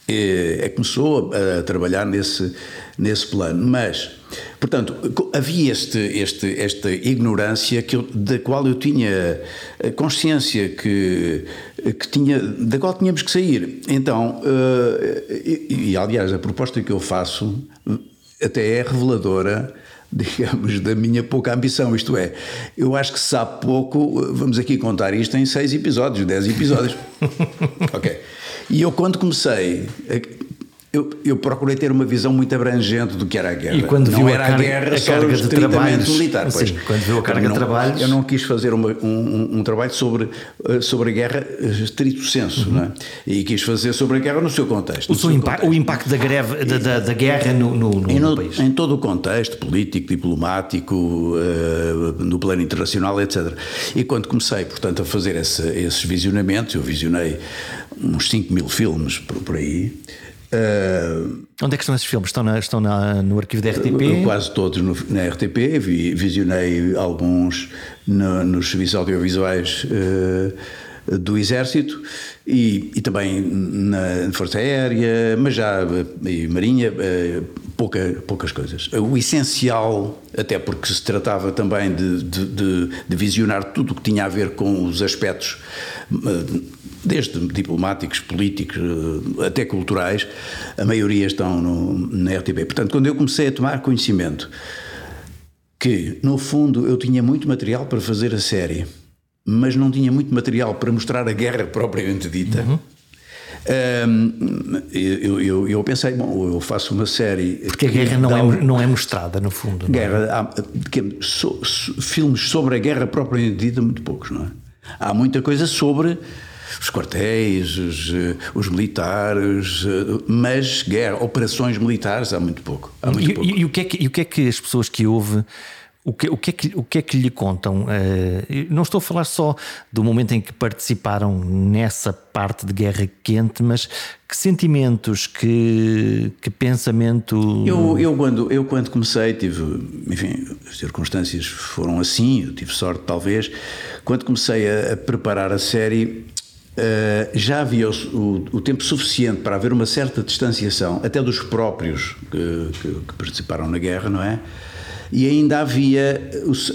é, é começou a, a trabalhar nesse, nesse plano. Mas, portanto, havia este, este, esta ignorância que eu, da qual eu tinha consciência que, que tinha, da qual tínhamos que sair. Então, uh, e, e, aliás, a proposta que eu faço até é reveladora digamos, da minha pouca ambição. Isto é, eu acho que se há pouco, vamos aqui contar isto em seis episódios, dez episódios. ok. E eu, quando comecei, eu, eu, procurei ter uma visão muito abrangente do que era a guerra. E quando não viu era a, carga, a guerra, a carga de trabalhos, militar. Pois, sim, quando viu a carga não, de trabalhos. Eu não quis fazer uma, um, um, trabalho sobre, eh, sobre a guerra eh, estrito senso, uhum. não é? E quis fazer sobre a guerra no seu contexto. O, seu impa contexto. o impacto da, greve, da, da, da guerra no, no, no, no, país. Em todo o contexto político, diplomático, uh, no plano internacional, etc. E quando comecei, portanto, a fazer esse, esses visionamentos, eu visionei uns 5 mil filmes por, por aí. Uh, Onde é que estão esses filmes? Estão, na, estão na, no arquivo da RTP? Quase todos no, na RTP. Vi, visionei alguns no, nos serviços audiovisuais uh, do Exército e, e também na Força Aérea, mas já e Marinha, pouca, poucas coisas. O essencial, até porque se tratava também de, de, de, de visionar tudo o que tinha a ver com os aspectos, desde diplomáticos, políticos, até culturais, a maioria estão no, na RTP. Portanto, quando eu comecei a tomar conhecimento que, no fundo, eu tinha muito material para fazer a série mas não tinha muito material para mostrar a guerra propriamente dita. Uhum. Um, eu, eu, eu, pensei, bom, eu faço uma série. Porque a guerra não, é, não é mostrada, no fundo. É? Guerra, é? há, que, so, so, filmes sobre a guerra propriamente dita, muito poucos, não é? Há muita coisa sobre os quartéis, os, eh, os, militares, eh, mas guerra, operações militares, há muito pouco. Há muito e, pouco. E, e, o que é que, e o que é que as pessoas que ouvem o que, o, que é que, o que é que lhe contam? Uh, não estou a falar só do momento em que participaram nessa parte de guerra quente, mas que sentimentos, que, que pensamento. Eu, eu, quando, eu, quando comecei, tive. Enfim, as circunstâncias foram assim, eu tive sorte talvez. Quando comecei a, a preparar a série, Uh, já havia o, o, o, tempo suficiente para haver uma certa distanciação, até dos próprios que, que, que participaram na guerra, não é? e ainda havia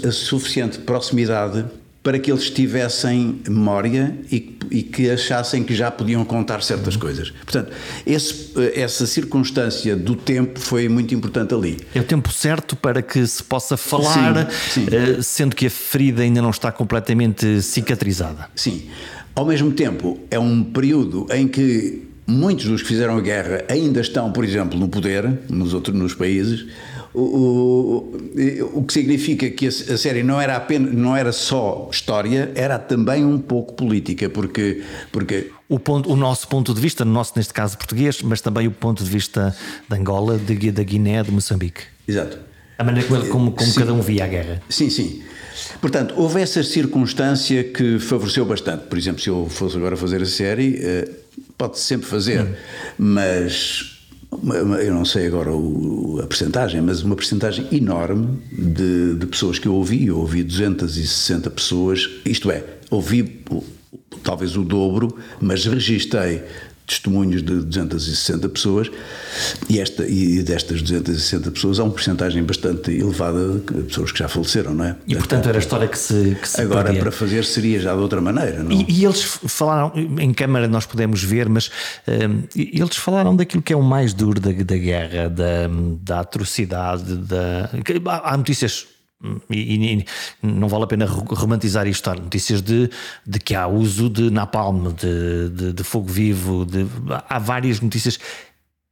a suficiente proximidade para que eles tivessem memória e, e, que achassem que já podiam contar certas uhum. coisas. Portanto, esse, essa circunstância do tempo foi muito importante ali. É o tempo certo para que se possa falar, sim, sim. Eh, sendo que a ferida ainda não está completamente cicatrizada. Sim. Ao mesmo tempo, é um período em que muitos dos que fizeram a guerra ainda estão, por exemplo, no poder, nos outros nos países, o, o, o que significa que a, série não era apenas não era só história, era também um pouco política, porque porque o, ponto, o nosso ponto de vista, nosso neste caso português, mas também o ponto de vista de Angola, de, da Guiné, de Moçambique. Exato. A maneira como, como, como cada um via a guerra. Sim, sim. Portanto, houve essa circunstância que favoreceu bastante. Por exemplo, se eu fosse agora fazer a série, eh, pode-se sempre fazer, hum. mas eu não sei agora a percentagem, mas uma percentagem enorme de, de, pessoas que eu ouvi, eu ouvi 260 pessoas, isto é, ouvi talvez o dobro, mas registrei testemunhos de 260 pessoas e, esta, e destas 260 pessoas há uma porcentagem bastante elevada de pessoas que já faleceram, não é? E portanto era a história que se, que se Agora perdia. para fazer seria já de outra maneira, não? E, e eles falaram, em câmara nós podemos ver, mas um, eles falaram daquilo que é o mais duro da, da guerra, da, da atrocidade, da... Há notícias e, e, não vale a pena romantizar isto. Há notícias de, de que há uso de napalm, de, de, de fogo vivo, de, há várias notícias.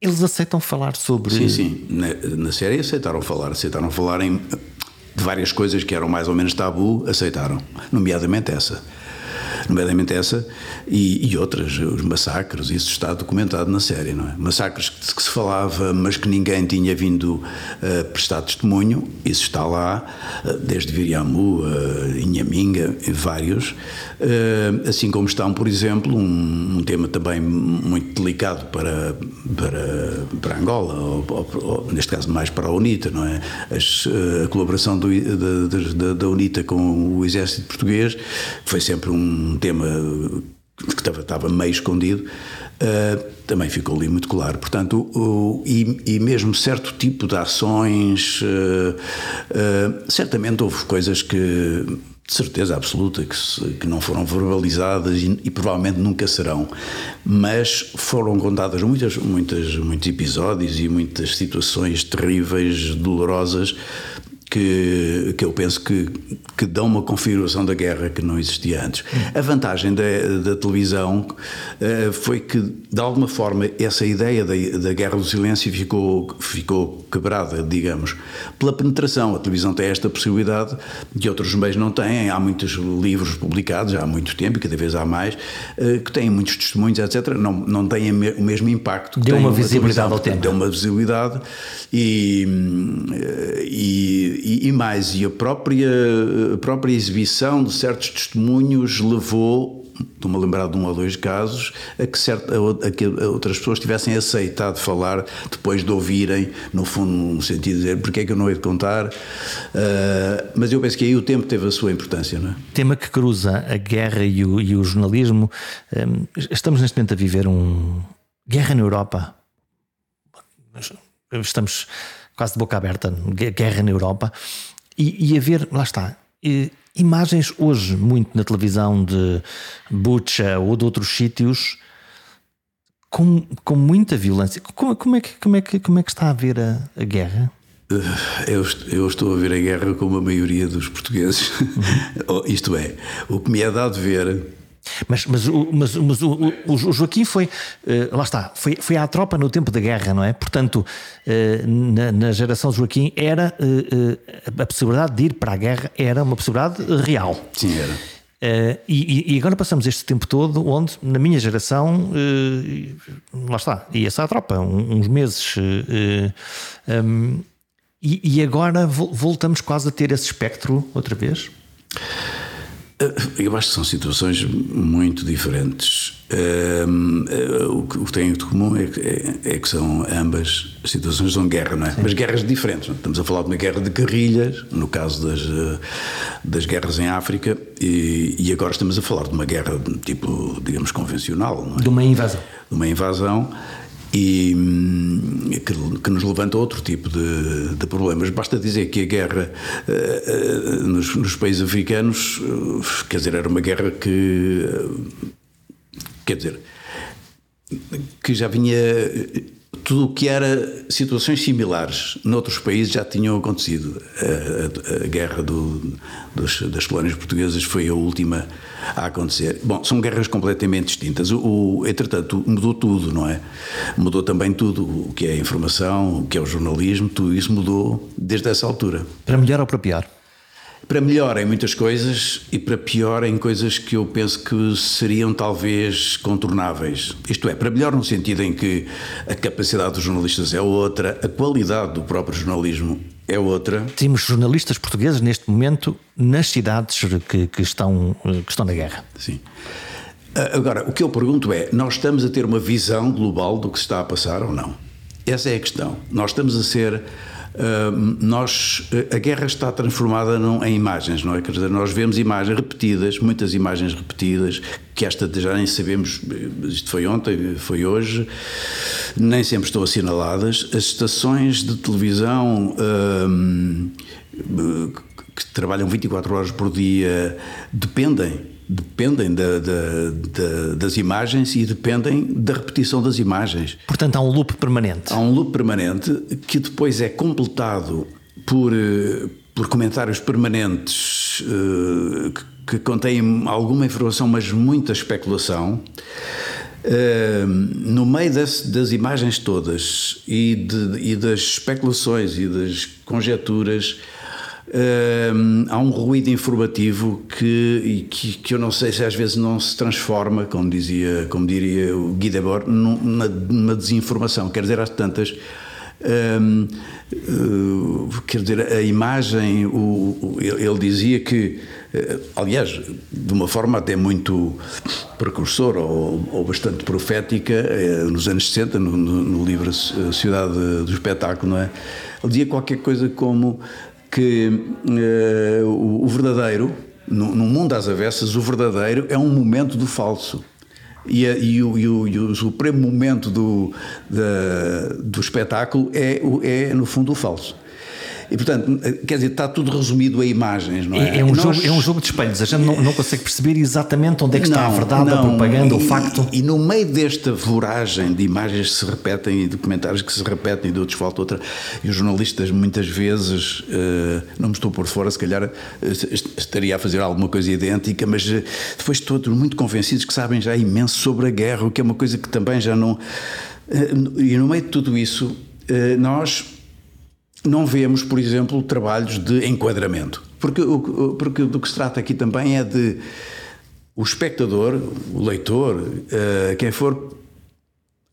Eles aceitam falar sobre. Sim, sim. Na, na série aceitaram falar. Aceitaram falar em, de várias coisas que eram mais ou menos tabu, aceitaram. Nomeadamente essa nomeadamente essa e, e, outras, os massacres, isso está documentado na série, não é? Massacres que, que se falava, mas que ninguém tinha vindo uh, prestar testemunho, isso está lá, uh, desde Viriamu, uh, Inhaminga, vários, assim como estão, por exemplo, um, um, tema também muito delicado para, para, para Angola, ou, ou, ou, neste caso mais para a UNITA, não é? As, a colaboração do, da, da, da UNITA com o exército português foi sempre um tema que estava, estava meio escondido, uh, também ficou ali muito claro. Portanto, o, e, e, mesmo certo tipo de ações, uh, uh, certamente houve coisas que, de certeza absoluta, que, se, que não foram verbalizadas e, e, provavelmente nunca serão, mas foram contadas muitas, muitas, muitos episódios e muitas situações terríveis, dolorosas que, que eu penso que, que dão uma configuração da guerra que não existia antes. A vantagem da, da televisão uh, foi que, de alguma forma, essa ideia da, da guerra do silêncio ficou, ficou quebrada, digamos, pela penetração. A televisão tem esta possibilidade que outros meios não têm. Há muitos livros publicados há muito tempo, e cada vez há mais, uh, que têm muitos testemunhos, etc. Não, não têm o mesmo impacto. Deu uma visibilidade ao tempo. Deu uma visibilidade e, eh, e e, e, mais, e a própria, a própria exibição de certos testemunhos levou estou-me a lembrar de um ou dois casos, a que, certa, a que outras pessoas tivessem aceitado falar depois de ouvirem, no fundo, no sentido de dizer porque é que eu não hei de contar. Uh, mas eu penso que aí o tempo teve a sua importância. Não é? Tema que cruza a guerra e o, e o jornalismo. Um, estamos neste momento a viver um guerra na Europa. Estamos quase de boca aberta, guerra na Europa. E, e a ver, lá está, imagens hoje muito na televisão de Bucha ou de outros sítios com, com muita violência. Como, como, é que, como, é que, como é que está a ver a, a guerra? Eh, eu, eu, estou a ver a guerra como a maioria dos portugueses. Uhum. Isto é, o que me é dado ver mas, mas, mas, mas o, o, o, Joaquim foi, uh, lá está, foi, foi à tropa no tempo da guerra, não é? Portanto, uh, na, na, geração de Joaquim era uh, a possibilidade de ir para a guerra era uma possibilidade real. Sim, era. E, e, agora passamos este tempo todo onde, na minha geração, lá está, ia-se à tropa, uns meses. Um, e, e agora voltamos quase a ter esse espectro outra vez? Eh, eu acho que são situações muito diferentes. Um, eh, o que tem de comum é que, é, é que, são ambas situações são guerra, não é? Sim. Mas guerras diferentes. Estamos a falar de uma guerra de guerrilhas, no caso das, eh, das guerras em África, e, e agora estamos a falar de uma guerra tipo, digamos, convencional. É? De uma invasão. De uma invasão e hum, que, que, nos levanta a outro tipo de, de, problemas. Basta dizer que a guerra uh, uh, nos, nos, países africanos, uh, quer dizer, era uma guerra que, quer dizer, que já vinha tudo o que era situações similares noutros países já tinham acontecido. A, a, a guerra do, dos, das colónias portuguesas foi a última a acontecer. Bom, são guerras completamente distintas. O, o, entretanto, mudou tudo, não é? Mudou também tudo, o que é a informação, o que é o jornalismo, tudo isso mudou desde essa altura. Para melhor ou para pior? Para melhor em muitas coisas e para pior em coisas que eu penso que seriam talvez contornáveis. Isto é, para melhor no sentido em que a capacidade dos jornalistas é outra, a qualidade do próprio jornalismo é outra. Temos jornalistas portugueses neste momento nas cidades que, que estão, que estão na guerra. Sim. Agora, o que eu pergunto é: nós estamos a ter uma visão global do que se está a passar ou não? Essa é a questão. Nós estamos a ser nós, eh, a guerra está transformada num, em imagens, não é? Quer dizer, nós vemos imagens repetidas, muitas imagens repetidas, que esta já nem sabemos, eh, isto foi ontem, foi hoje, nem sempre estão assinaladas. As estações de televisão que trabalham 24 horas por dia dependem dependem da, da, da, das imagens e dependem da repetição das imagens. Portanto, há um loop permanente. Há um loop permanente que depois é completado por, eh, por comentários permanentes uh, que, que contêm alguma informação, mas muita especulação. Uh, no meio das, das imagens todas e, de, e das especulações e das conjecturas, há um ruído informativo que, que, que, eu não sei se às vezes não se transforma, como, dizia, como diria o Guy Debord, numa, numa desinformação. Quer dizer, às tantas. uh, quer dizer, a imagem, o, o, ele dizia que, uh, aliás, de uma forma até muito precursora ou, ou bastante profética, uh, nos anos 60, no, no, no livro Cidade do Espetáculo, não é? Ele dizia qualquer coisa como que uh, o, o, verdadeiro, no, no, mundo às avessas, o verdadeiro é um momento do falso. E, a, e, o, e, o, e o, supremo momento do, da, do espetáculo é, é, no fundo, o falso. E, portanto, quer dizer, está tudo resumido a imagens, não é? É, é um, Nós... jogo, é um jogo de espelhos. A gente não, não consegue perceber exatamente onde é que não, está a verdade, não. a propaganda, e, o facto. E, no meio desta voragem de imagens que se repetem e de comentários que se repetem, de outros falta outra, e os jornalistas muitas vezes, uh, não me estou por fora, se calhar uh, estaria a fazer alguma coisa idêntica, mas uh, depois todos muito convencidos que sabem já imenso sobre a guerra, o que é uma coisa que também já não. e no meio de tudo isso, nós não vemos, por exemplo, trabalhos de enquadramento. Porque, porque do que se trata aqui também é de o espectador, o leitor, uh, quem for,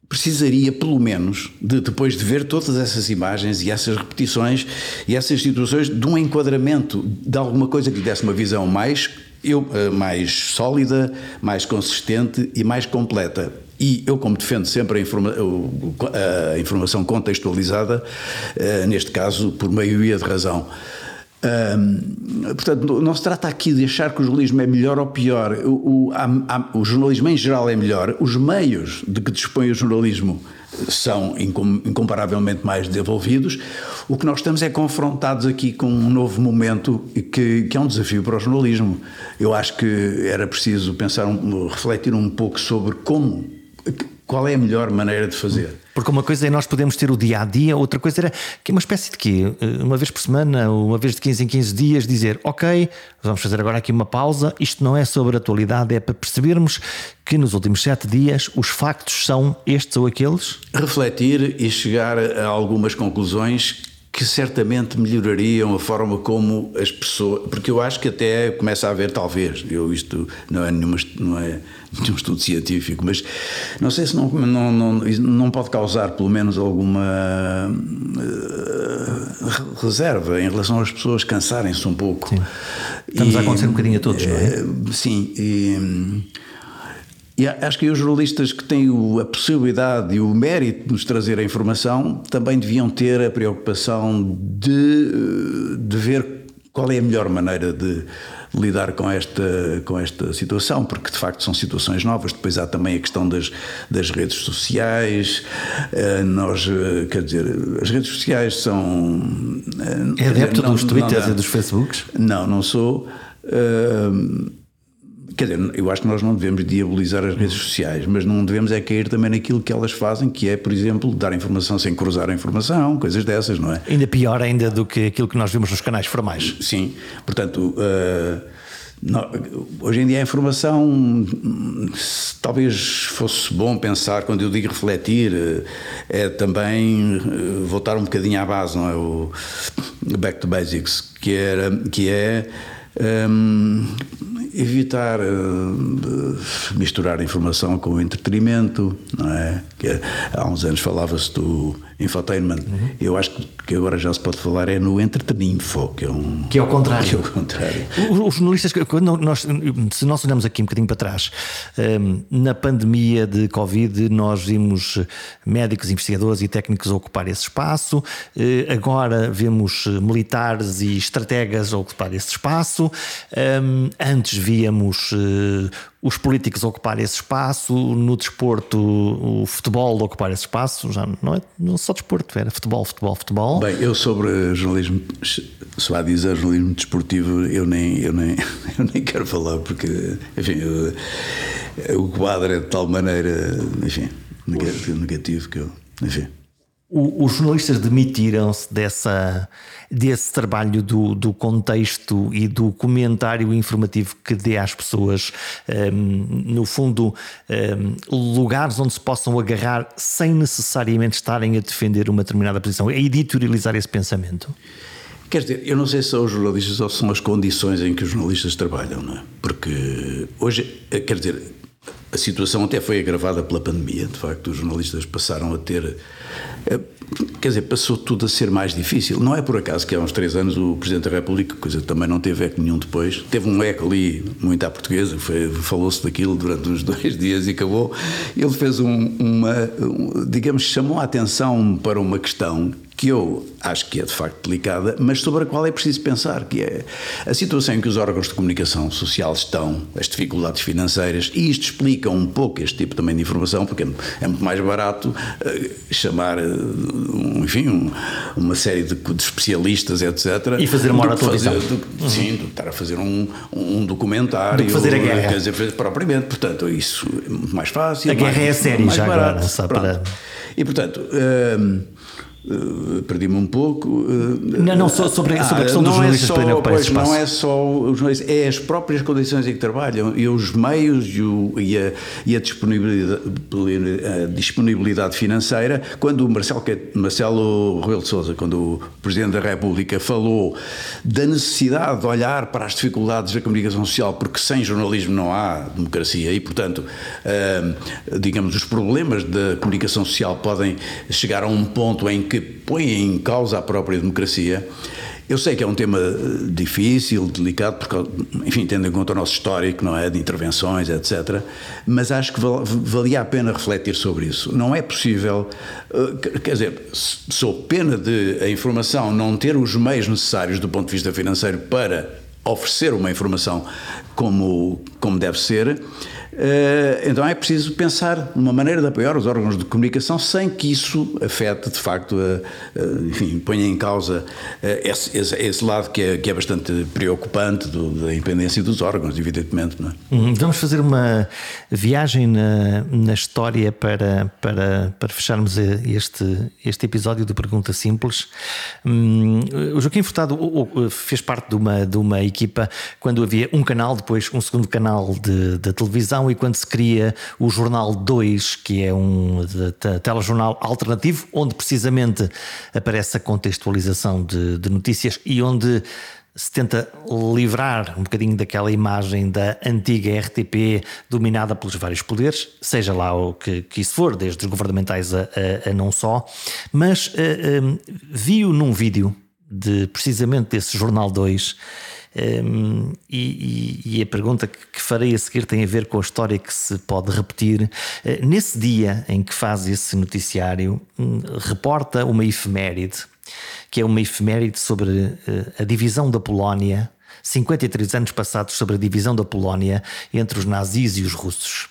precisaria pelo menos de depois de ver todas essas imagens e essas repetições e essas situações de um enquadramento de alguma coisa que lhe desse uma visão mais eu, mais sólida, mais consistente e mais completa. E eu, como defendo sempre a, informa a informação contextualizada, neste caso por maioria de razão. portanto, não se trata aqui de achar que o jornalismo é melhor ou pior. O, o, há, o jornalismo em geral é melhor. Os meios de que dispõe o jornalismo são incomparavelmente mais desenvolvidos. O que nós estamos é confrontados aqui com um novo momento que, que é um desafio para o jornalismo. Eu acho que era preciso pensar, um, refletir um pouco sobre como qual é a melhor maneira de fazer? Porque uma coisa é nós podemos ter o dia a dia, outra coisa era que é uma espécie de quê? Eh, uma vez por semana, uma vez de 15 em 15 dias, dizer ok, vamos fazer agora aqui uma pausa. Isto não é sobre atualidade, é para percebermos que nos últimos sete dias os factos são estes ou aqueles. Refletir e chegar a algumas conclusões que certamente melhorariam a forma como as pessoas. Porque eu acho que até começa a haver, talvez, eu isto não é, nenhuma, não é nenhum estudo científico, mas não sei se não, não, não, não pode causar pelo menos alguma uh, reserva em relação às pessoas cansarem-se um pouco. Sim. Estamos e, a acontecer um bocadinho a todos, não é? Sim. E, e acho que os jornalistas que têm a possibilidade e o mérito de nos trazer a informação também deviam ter a preocupação de, de ver qual é a melhor maneira de lidar com esta, com esta situação, porque de facto são situações novas. Depois há também a questão das, das redes sociais. Eh, nós, eh, quer dizer, as redes sociais são. Eh, é adepto não, dos Twitters e dos Facebooks? Não, não sou. Uh, Quer dizer, eu acho que nós não devemos diabolizar as redes sociais, mas não devemos é cair também naquilo que elas fazem, que é, por exemplo, dar informação sem cruzar a informação, coisas dessas, não é? Ainda pior ainda do que aquilo que nós vimos nos canais formais. Sim, portanto, uh, não, hoje em dia a informação, talvez fosse bom pensar, quando eu digo refletir, é também eh, voltar um bocadinho à base, não é? O back to basics, que, era, que é um, evitar uh, misturar informação com entretenimento, não é? Que há uns anos falava-se do infotainment. Uhum. Eu acho que agora já se pode falar é no entreteninfo, que é um que é o contrário. Que é o contrário. Os, jornalistas, quando nós, se nós olhamos aqui um bocadinho para trás, um, na pandemia de Covid, nós vimos médicos, investigadores e técnicos ocupar esse espaço. Uh, agora vemos militares e estrategas ocupar esse espaço. Um, antes víamos uh, os políticos ocupar esse espaço, no desporto, o futebol ocupar esse espaço, já não é não só desporto, era futebol, futebol, futebol. Bem, eu sobre jornalismo, se vai dizer jornalismo desportivo, eu nem, eu nem, eu nem quero falar, porque, enfim, eu, o quadro é de tal maneira, enfim, negativo que eu, enfim os jornalistas demitiram-se dessa, desse trabalho do, do, contexto e do comentário informativo que dê às pessoas, um, no fundo, um, lugares onde se possam agarrar sem necessariamente estarem a defender uma determinada posição, a editorializar esse pensamento? Quer dizer, eu não sei se são os jornalistas ou são as condições em que os jornalistas trabalham, não é? Porque hoje, quer dizer, a situação até foi agravada pela pandemia, de facto, os jornalistas passaram a ter é, quer dizer, passou tudo a ser mais difícil. Não é por acaso que há uns três anos o Presidente da República, coisa que também não teve eco nenhum depois, teve um eco ali muito à portuguesa, falou-se daquilo durante uns dois dias e acabou. Ele fez um, uma, um, digamos, chamou a atenção para uma questão que eu acho que é de facto delicada, mas sobre a qual é preciso pensar, que é a situação em que os órgãos de comunicação social estão, as dificuldades financeiras, e isto explica um pouco este tipo também de informação, porque é muito mais barato uh, chamar, uh, enfim, um, uma série de, de, especialistas, etc. E fazer uma hora de televisão. uhum. Sim, do estar a fazer um, um documentário. Do que fazer a guerra. Quer dizer, propriamente, portanto, isso é muito mais fácil. A guerra mais, é séria já barato, agora, para... E, portanto... Uh, Uh, perdi-me um pouco. Uh, não, não, só sobre, sobre a questão dos é jornalistas é só, pois, Não é só os jornalistas, é as próprias condições em que trabalham e os meios e, o, e, a, e a, disponibilidade, a, disponibilidade, financeira. Quando o Marcelo, Marcelo Rebelo de Sousa, quando o Presidente da República falou da necessidade de olhar para as dificuldades da comunicação social, porque sem jornalismo não há democracia e, portanto, uh, digamos, os problemas da comunicação social podem chegar a um ponto em que que põe em causa a própria democracia, Eu sei que é um tema eh, difícil, delicado, porque, enfim, tendo em conta o nosso histórico, não é? De intervenções, etc. Mas acho que valia a pena refletir sobre isso. Não é possível, eh, quer dizer, sou pena de a informação não ter os meios necessários do ponto de vista financeiro para oferecer uma informação como, como deve ser então é preciso pensar numa maneira de apoiar os órgãos de comunicação sem que isso afete, de facto, enfim, ponha em causa eh, esse, esse, esse, lado que é, que é bastante preocupante do, da independência dos órgãos, evidentemente. É? Uhum. Vamos fazer uma viagem na, na história para, para, para fecharmos este, este episódio de Pergunta Simples. Hum, o Joaquim Furtado fez parte de uma, de uma equipa quando havia um canal, depois um segundo canal de, de televisão e quando se cria o Jornal 2, que é um telejornal alternativo, onde precisamente aparece a contextualização de, de notícias e onde se tenta livrar um bocadinho daquela imagem da antiga RTP dominada pelos vários poderes, seja lá o que, que isso for, desde os governamentais a, a, a não só, mas uh, eh, um, eh, vi-o num vídeo de precisamente desse Jornal 2 um, e, e, a pergunta que farei a seguir tem a ver com a história que se pode repetir. Uh, nesse dia em que faz esse noticiário, um, reporta uma efeméride, que é uma efeméride sobre uh, a divisão da Polónia, 53 anos passados sobre a divisão da Polónia entre os nazis e os russos.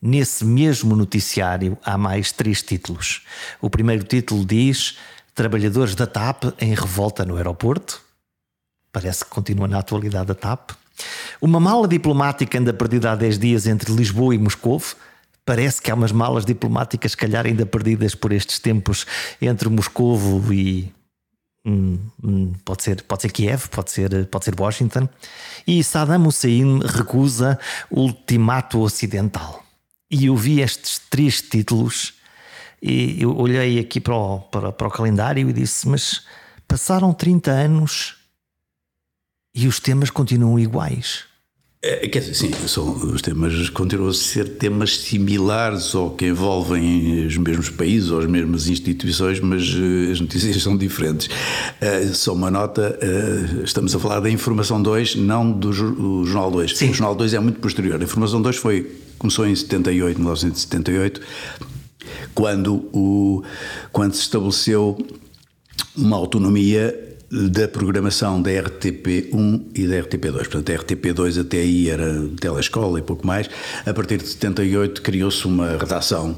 Nesse mesmo noticiário há mais três títulos. O primeiro título diz Trabalhadores da TAP em revolta no aeroporto parece que continua na atualidade a TAP. Uma mala diplomática anda perdida há 10 dias entre Lisboa e Moscou. Parece que há umas malas diplomáticas, se calhar, ainda perdidas por estes tempos entre Moscou e. Hum, hum, pode, ser, pode ser Kiev, pode ser, pode ser Washington. E Saddam Hussein recusa o ultimato ocidental. E eu vi estes três títulos e eu olhei aqui para o, para, para o calendário e disse: Mas passaram 30 anos e os temas continuam iguais. É, quer dizer, sim, são, os temas continuam a ser temas similares ou que envolvem os mesmos países ou as mesmas instituições, mas uh, as notícias são diferentes. Uh, só uma nota: uh, estamos a falar da Informação 2, não do Jornal 2. Sim. O Jornal 2 é muito posterior. A Informação 2 foi, começou em 78, 1978, quando, o, quando se estabeleceu uma autonomia da programação da RTP1 e da RTP2. Portanto, a RTP2 até aí era telescola e pouco mais. A partir de 78 criou-se uma redação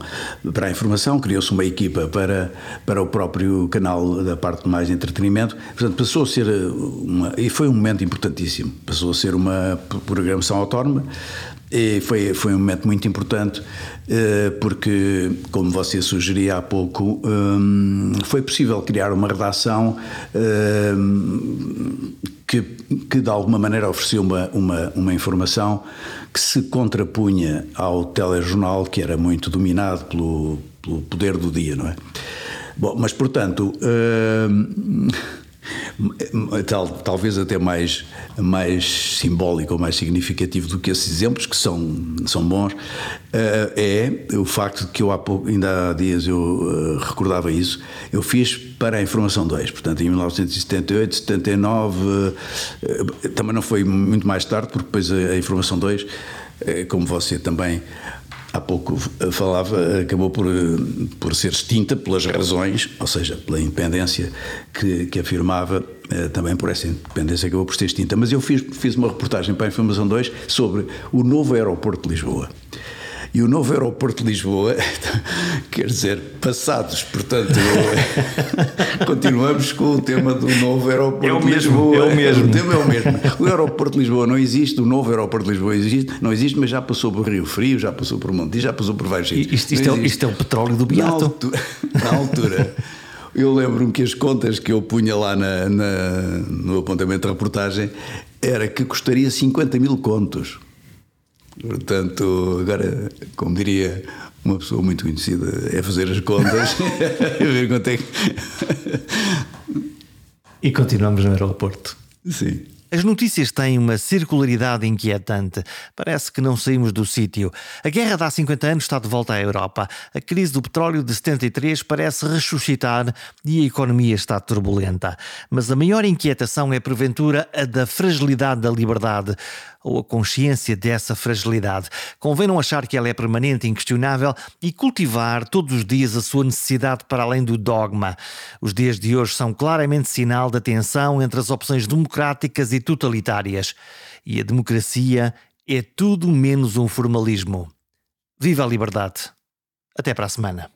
para a informação, criou-se uma equipa para, para o próprio canal da parte mais de entretenimento. Portanto, passou a ser uma. E foi um momento importantíssimo. Passou a ser uma programação autónoma. E foi, foi um momento muito importante eh, porque, como você sugeria há pouco, hum, foi possível criar uma redação hum, que, que de alguma maneira oferecia uma, uma, uma informação que se contrapunha ao telejornal, que era muito dominado pelo, pelo poder do dia, não é? Bom, mas portanto. Tal, talvez até mais, mais simbólico ou mais significativo do que esses exemplos, que são, são bons, eh, é o facto de que eu há pouco, ainda há dias eu eh, recordava isso, eu fiz para a Informação 2, portanto em 1978, 79, eh, também não foi muito mais tarde, porque depois a Informação 2, como você também há pouco falava, acabou por, por ser extinta pelas razões, ou seja, pela independência que, que afirmava, eh, também por essa independência acabou por ser extinta. Mas eu fiz, fiz uma reportagem para a Informação 2 sobre o novo aeroporto de Lisboa. E o novo aeroporto de Lisboa, quer dizer, passados, portanto, continuamos com o tema do novo aeroporto é o de Lisboa. É o mesmo. O tema é o mesmo. O aeroporto de Lisboa não existe, o novo aeroporto de Lisboa existe, não existe, mas já passou por Rio Frio, já passou por Monte, já passou por vários sítios. Isto, isto, é, isto é o petróleo do Beato. Na altura, na altura eu lembro-me que as contas que eu punha lá na, na, no apontamento de reportagem era que custaria 50 mil contos. Portanto, agora, como diria uma pessoa muito conhecida, é fazer as contas e ver quanto é que. E continuamos no aeroporto. Sim. As notícias têm uma circularidade inquietante. Parece que não saímos do sítio. A guerra de há 50 anos está de volta à Europa. A crise do petróleo de 73 parece ressuscitar e a economia está turbulenta. Mas a maior inquietação é, porventura, a da fragilidade da liberdade ou a consciência dessa fragilidade. Convém não achar que ela é permanente e inquestionável e cultivar todos os dias a sua necessidade para além do dogma. Os dias de hoje são claramente sinal da tensão entre as opções democráticas e totalitárias. E a democracia é tudo menos um formalismo. Viva a liberdade! Até para a semana.